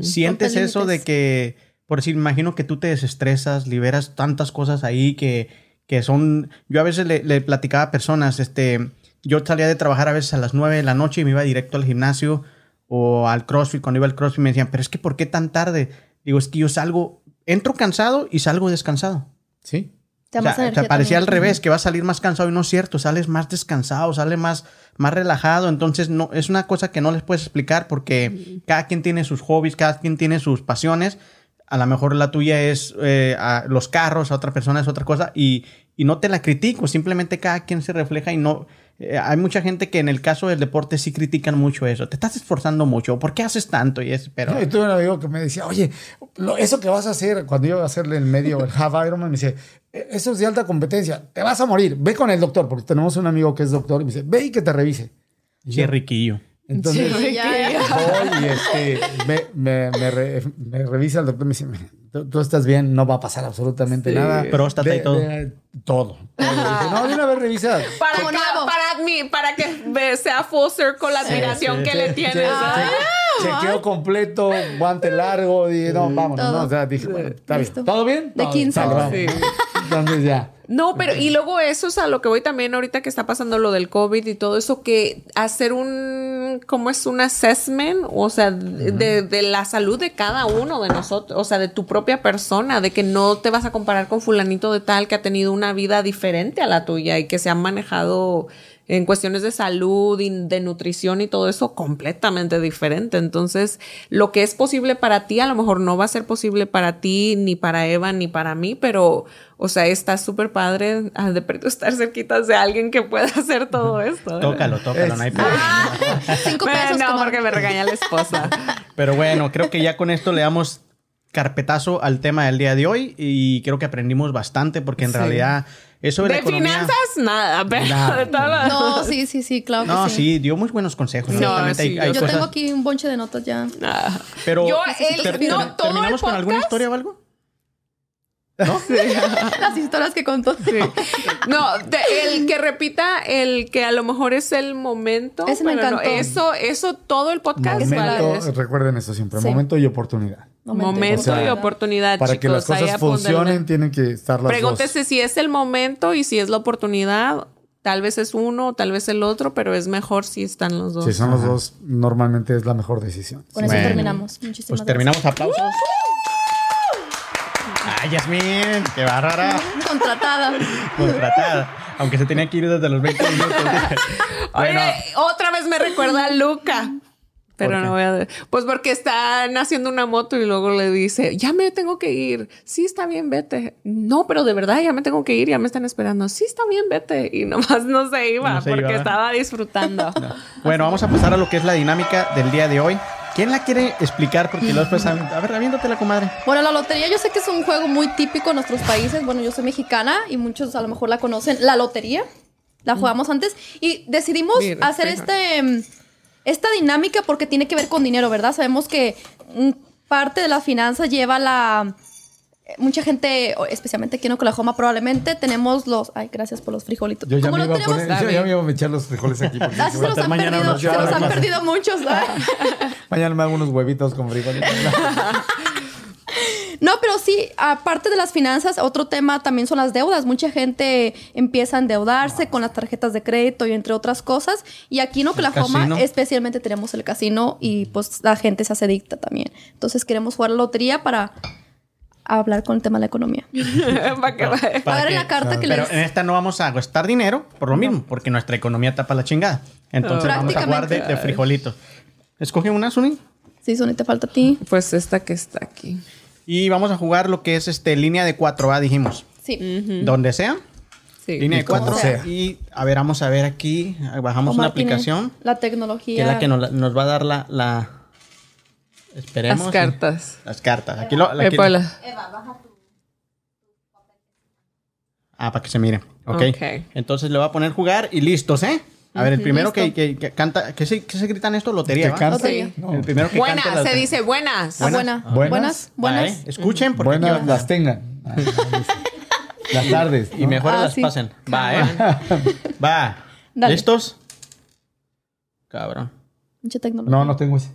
sientes eso de que, por decir, imagino que tú te desestresas, liberas tantas cosas ahí que, que son. Yo a veces le, le platicaba a personas, este. Yo salía de trabajar a veces a las 9 de la noche y me iba directo al gimnasio o al CrossFit. Cuando iba al CrossFit me decían, pero es que ¿por qué tan tarde? Digo, es que yo salgo, entro cansado y salgo descansado. sí. Te da O sea, más o sea, energía parecía también. al revés, que va a salir más cansado y no es cierto, sales más descansado, sale más, más relajado, entonces no, es una cosa que no les puedes explicar porque cada quien tiene sus hobbies, cada quien tiene sus pasiones, a lo mejor la tuya es eh, a los carros, a otra persona es otra cosa y, y no te la critico, simplemente cada quien se refleja y no... eh, hay mucha gente que en el caso del deporte sí critican mucho eso, te estás esforzando mucho, ¿por qué haces tanto? Y es, pero... Yo tuve un amigo que me decía, oye, lo- eso que vas a hacer cuando yo iba a hacerle el medio, el half Ironman, me dice, "E- eso es de alta competencia, te vas a morir, ve con el doctor, porque tenemos un amigo que es doctor, y me dice, ve y que te revise. Y Qué yo, riquillo. Entonces, Sí, ya, ya. Voy y este, me, me, me re- me revisa el doctor, me dice, "Mira, tú, tú estás bien, no va a pasar absolutamente Sí. nada. Próstata y De- todo. de- todo. todo. Dice, no, de una vez revisa. Para, que, para, mí, para que sea full circle la admiración sí, que sí, le tienes. sí, ¿ah? sí. chequeo completo, guante largo, y no, vámonos, Todo. no, o sea, dije, bueno, está bien. ¿Todo bien? De Todo 15. bien, sale, vamos. Sí. Entonces ya. No, pero y luego eso es a lo que voy también ahorita que está pasando lo del COVID y todo eso, que hacer un, ¿cómo es? Un assessment, o sea, de, de la salud de cada uno de nosotros, o sea, de tu propia persona, de que no te vas a comparar con fulanito de tal que ha tenido una vida diferente a la tuya y que se han manejado en cuestiones de salud y de nutrición y todo eso completamente diferente. Entonces, lo que es posible para ti a lo mejor no va a ser posible para ti, ni para Eva, ni para mí, pero, o sea, está súper padre ah, de pronto estar cerquitas de alguien que pueda *laughs* hacer todo esto. ¿eh? Tócalo, tócalo, no hay problema. *laughs* Cinco Bueno, pesos. no, comadre. porque me regaña la esposa. *laughs* Pero bueno, creo que ya con esto le damos carpetazo al tema del día de hoy y creo que aprendimos bastante porque en Sí. realidad eso de la de economía... finanzas, nada, pero Nada. *laughs* de No, sí, sí, sí, claro que No, sí. sí, dio muy buenos consejos. No, honestamente, sí, hay- hay Yo cosas- tengo aquí un bonche de notas ya. Ah. Pero, Yo, el- ter- no, ter- todo el ¿terminamos con alguna historia o algo? *laughs* *laughs* Las historias que contó. No, de- el que repita el que a lo mejor es el momento. Ese me no, encantó. eso, eso todo el podcast para Momento, recuerden eso siempre, Sí. momento y oportunidad. Momento, O sea, y oportunidad, Para que las cosas funcionen, tienen que estar las Pregúntese si es el momento y si es la oportunidad. Tal vez es uno, tal vez el otro, pero es mejor si están los dos. Si son los dos, normalmente es la mejor decisión. Con eso Bueno. terminamos. Muchísimas Pues terminamos aplausos. Ay, Yasmin, qué bárbara. gracias. *laughs* Contratada. Contratada. Aunque se tenía que ir desde los 20 minutos. *laughs* Oye, bueno, otra vez me recuerda a Luca. Pero no voy a... Pues porque están haciendo una moto y luego le dice, ya me tengo que ir. Sí, está bien, vete. No, pero de verdad ya me tengo que ir, ya me están esperando. Sí, está bien, vete. Y nomás no se iba No se porque iba. estaba disfrutando. *laughs* bueno, vamos a pasar a lo que es la dinámica del día de hoy. ¿Quién la quiere explicar? Porque luego después... A ver, aviéntatela, comadre. Bueno, la lotería yo sé que es un juego muy típico en nuestros países. Bueno, yo soy mexicana y muchos a lo mejor la conocen. La lotería. La jugamos antes y decidimos Mira, hacer este mm, esta dinámica porque tiene que ver con dinero, ¿verdad? Sabemos que parte de la finanza lleva la eh, mucha gente, especialmente aquí en Oklahoma, probablemente tenemos los. Ay, gracias por los frijolitos. Yo ya, me iba, a poner, yo ya me iba a echar los frijoles aquí. Porque *laughs* Ah, sí se los han mañana perdido, se los han perdido muchos. ¿verdad? *laughs* Mañana me hago unos huevitos con frijoles. *laughs* No, pero sí, aparte de las finanzas, otro tema también son las deudas. Mucha gente empieza a endeudarse con las tarjetas de crédito y entre otras cosas. Y aquí en Oklahoma especialmente tenemos el casino y pues la gente se hace adicta también. Entonces queremos jugar la lotería para hablar con el tema de la economía. *laughs* Pa' que vaya. Para a ver que- la carta que Pero les... en esta no vamos a gastar dinero por lo mismo, porque nuestra economía tapa la chingada. Entonces vamos a jugar de, de frijolitos. Escoge una, Suni. Sí, Sony, te falta a ti. Pues esta que está aquí. Y vamos a jugar lo que es este línea de 4A, dijimos. Sí. Donde sea. Sí. Línea de Y como 4. sea. Y a ver, vamos a ver aquí. Bajamos una Omar tiene aplicación La que tecnología. es la que nos, nos va a dar la. la- Esperemos. Las cartas. Las cartas. Aquí lo. aquí- Épola. Ah, para que se mire. Ok. Ok. Entonces le voy a poner jugar y listos, ¿eh? A ver, el primero que, que- que canta. ¿Qué se, qué se gritan esto? Lotería, ¿Te ¿va? canta? Lotería. No. El primero que Buenas, cante la- se dice buenas. Ah, Buenas. buena. Buenas. Buenas. Buenas. Va, ¿eh? Escuchen porque Buenas aquí- las tengan. *laughs* Las tardes. y ¿no? mejor Ah, las sí. pasen. Va, ¿eh? *laughs* Va. Dale. ¿Listos? Cabrón. Mucha tecnología. No, no tengo ese.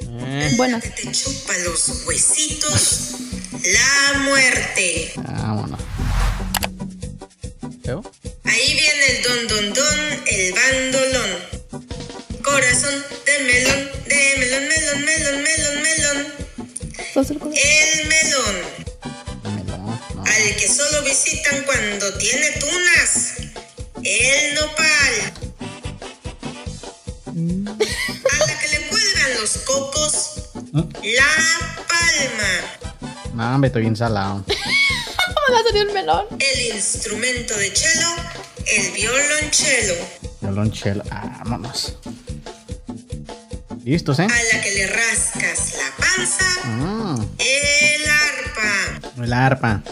Eh, Buenas. Te chupa los huesitos la muerte. vámonos. ¿Veo? Ahí viene el don don don, el bandolón. Corazón de melón, de melón, melón, melón, melón, melón. El melón, Melón, no. al que solo visitan cuando tiene tunas. El nopal. A la que le cuelgan los cocos. La palma. No, estoy bien salado. ¿Cómo me va a salir el melón? El instrumento de cello, el violonchelo. Violonchelo. Ah, vámonos. ¿Listos, eh? A la que le rascas la panza, Ah, el arpa. el arpa.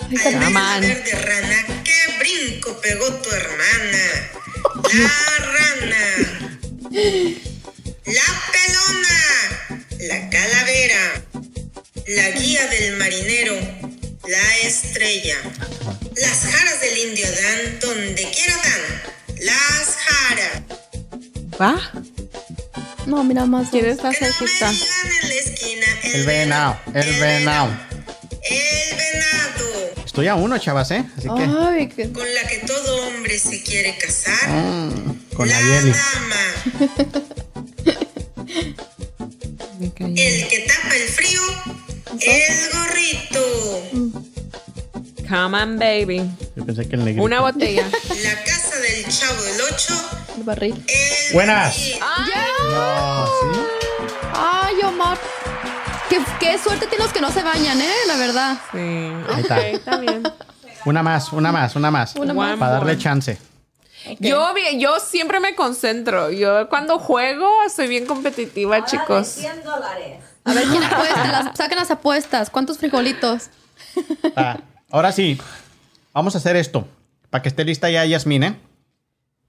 Al ver verde rana, qué brinco pegó tu hermana. La rana. *laughs* La pelona. La calavera. La guía del marinero. La estrella. Las jaras del indio dan donde quiera dan. Las jaras. ¿Va? No, mira más. ¿Quién está Que no me cerquita? digan en la esquina. El venado, el venado. El venado. Estoy a uno, chavas, ¿eh? Así que Ay, qué... Con la que todo hombre se quiere casar. mm, con la la Yeli. dama. *laughs* El que tapa el frío. El gorrito. Come on, baby. Yo pensé que el negrito. Una botella. La casa del chavo del ocho. el barril. El Buenas. barril. Ah, ¿sí? Ay, Omar. Qué, qué suerte tienen los que no se bañan, ¿eh? La verdad. Sí. Ahí está. está bien. Una más, una más, una más. Una más. Para darle chance. Yo, yo siempre me concentro. Yo cuando juego soy bien competitiva, chicos. A ver, ¿quién apuesta? Las, saquen las apuestas. ¿Cuántos frijolitos? Ah, ahora sí, vamos a hacer esto. Para que esté lista ya Yasmín, ¿eh?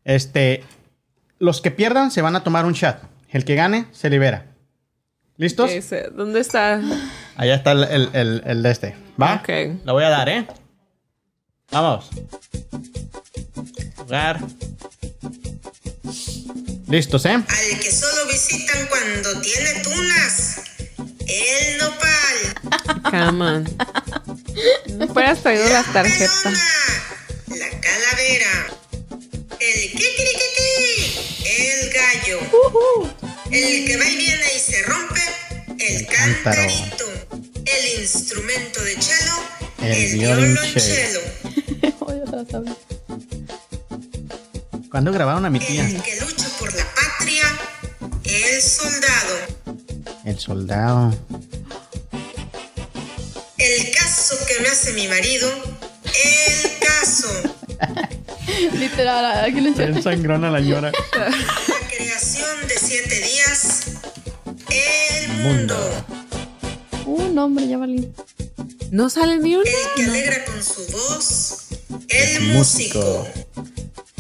Este, los que pierdan se van a tomar un shot. El que gane se libera. ¿Listos? Ese, ¿Dónde está? Allá está el, el- el- el de este. ¿Va? Ok. Lo voy a dar, ¿eh? Vamos. Jugar. Listos, ¿eh? Al que solo visitan cuando tiene tunas. El nopal. Come on. No hubieras traído las tarjetas. pelona, La calavera. El kikirikiki. El gallo. El que va y viene y se rompe. El cantarito. El instrumento de cello. El El, violonchelo. violonchelo. *laughs* La. ¿Cuándo grabaron a mi tía? El que lucha por la patria. El soldado. El soldado. El caso que me hace mi marido. El caso. *laughs* Literal, aquí le El sangrón a la llora. La creación de siete días. El mundo. Uh, no, hombre, ya valí. No sale ni uno. El que alegra con su voz. El músico.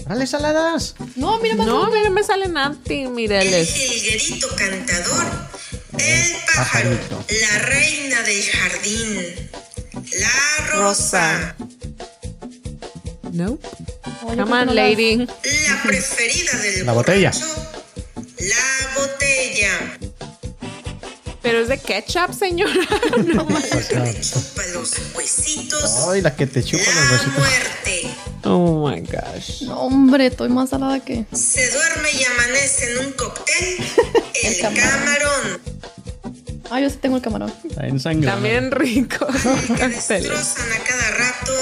¡Órale, saladas! No, mira más. No, mira, me sale Nati, El míreles. jilguerito cantador. El pájaro. pajarito. La reina del jardín. La rosa. No. Come on, lady. La preferida del La botella. borracho, La botella. Pero es de ketchup, señora. *laughs* No La que te chupa los huesitos. ¡Ay, la que te chupa los La huesitos! muerte. Oh my gosh. No, hombre, estoy más salada que. Se duerme y amanece en un cóctel. *laughs* El, El camarón. camarón. Ah, yo sí tengo el camarón. Está en sangre. También rico. Que destrozan a cada rato.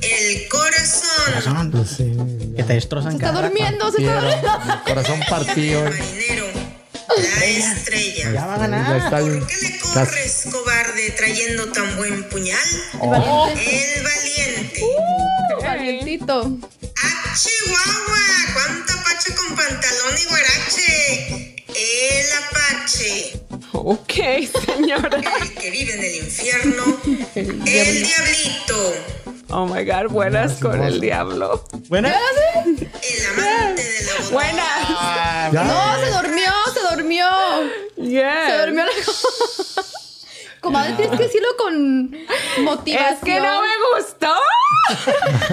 El corazón. Corazón. Pues sí, Que te destrozan Se está cada rato. durmiendo, se está durmiendo. Mi corazón partido. El marinero. La estrella. Ya va a ganar. ¿Por qué le corres, cobarde, trayendo tan buen puñal? El valiente. El valiente. Valientito. ¡Ah, Chihuahua! ¿Cuánta pacha con pantalón y guarache? El apache. Ok, señora. *laughs* El que vive en el infierno. El diablito. Oh my god, buenas con el diablo. ¿Buena? El amante de la botella. Buenas. Ah. No, se durmió, se durmió. Se Yes. durmió la. *laughs* Comadre, tienes que decirlo con motivación. Es que no me gustó.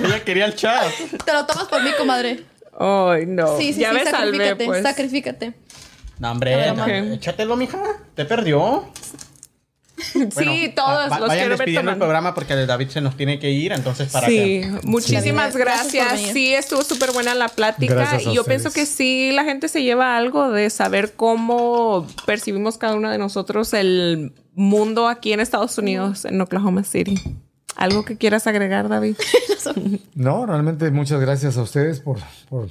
*laughs* Ella quería el chat. Te lo tomas por mí, comadre. Ay, no. Sí, sí, ya sí, me salvé, sacrifícate, pues. sacrifícate. No, hombre, échatelo, mija. Te perdió. *laughs* Bueno, sí, todos va- los Vayan quiero ver despidiendo el programa porque el David se nos tiene que ir, entonces para Sí, muchísimas Sí. Gracias gracias. Sí, estuvo súper buena la plática. Y yo ustedes. pienso que sí, la gente se lleva algo de saber cómo percibimos cada uno de nosotros el mundo aquí en Estados Unidos, en Oklahoma City. ¿Algo que quieras agregar, David? *laughs* No, realmente muchas gracias a ustedes por, por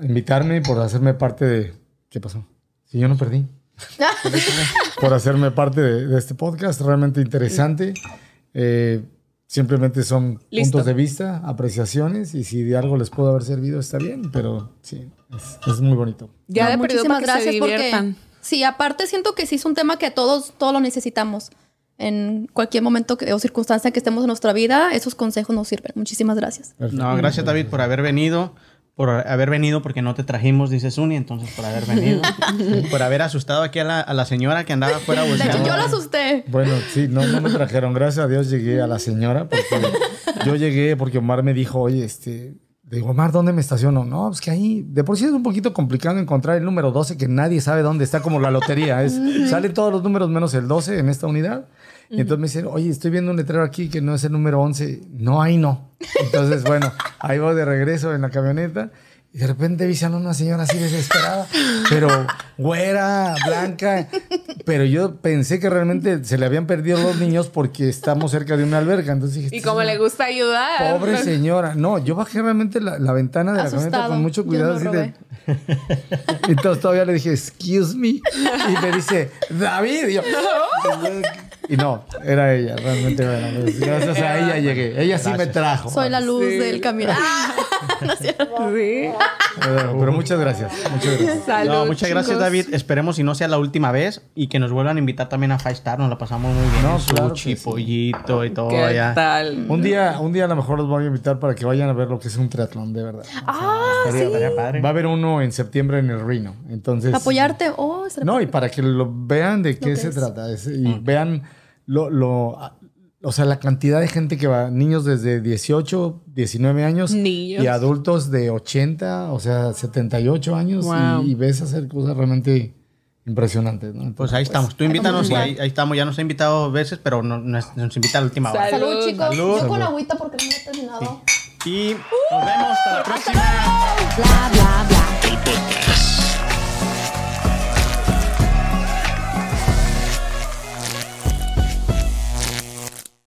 invitarme y por hacerme parte de... ¿Qué pasó? Si yo no perdí. *laughs* por hacerme parte de, de este podcast realmente interesante. Eh, simplemente son Listo. puntos de vista, apreciaciones y si de algo les puedo haber servido está bien, pero sí, es, es muy bonito. Ya No, de muchísimas gracias porque sí, aparte siento que sí es un tema que todos todos lo necesitamos. En cualquier momento que- o circunstancia que estemos en nuestra vida, esos consejos nos sirven. Muchísimas gracias. No, gracias David por haber venido. Por haber venido porque no te trajimos, dice Suni, entonces por haber venido. *laughs* por haber asustado aquí a la, a la señora que andaba afuera De hecho, buscando. yo la asusté. Bueno, sí, no, no me trajeron. Gracias a Dios llegué a la señora porque yo llegué porque Omar me dijo, oye, este, Le digo, Omar, ¿dónde me estaciono? No, pues que ahí, de por sí es un poquito complicado encontrar el número 12, que nadie sabe dónde está, como la lotería. Es, salen todos los números menos el 12 en esta unidad. Y entonces me dicen, oye, estoy viendo un letrero aquí que no es el número 11. No, ahí no. Entonces, bueno, ahí voy de regreso en la camioneta. Y de repente vi a una señora así desesperada, pero güera, blanca. Pero yo pensé que realmente se le habían perdido los niños porque estamos cerca de una alberca. Entonces dije, Y "Esta como le gusta ayudar. Pobre señora. No, yo bajé realmente la, la ventana de la camioneta con mucho cuidado. así de- *laughs* Entonces todavía le dije, excuse me. Y me dice, David. Y, yo, *laughs* y no, era ella, realmente. Bueno, pues, gracias a ella llegué. Ella sí me trajo. Soy la luz Sí. del camino. *laughs* No. Sí. Pero, pero muchas gracias. Muchas gracias. Salud, No, muchas gracias, chicos. David. Esperemos si no sea la última vez y que nos vuelvan a invitar también a Five Star. Nos la pasamos muy bien. No, claro sushi, sí. pollito y todo ¿Qué allá. tal? Un día, un día a lo mejor los voy a invitar para que vayan a ver lo que es un triatlón, de verdad. Ah, Estaría, estaría padre. Va a haber uno en septiembre en el Reno. Entonces. apoyarte. Oh, No, y para que lo vean de qué se es. trata. es- y vean lo, lo- o sea, la cantidad de gente que va, niños desde 18, 19 años Niños. y adultos de 80, o sea, 78 años Wow. y, y ves hacer cosas realmente impresionantes. ¿no? Pues ahí estamos. Tú invítanos ahí, ahí estamos. Ya nos ha invitado veces, pero no- nos, nos invita a la última hora. Salud. Salud, chicos. Salud. Yo con agüita porque no he terminado. Y nos vemos hasta la próxima. Bla, bla, bla. El podcast.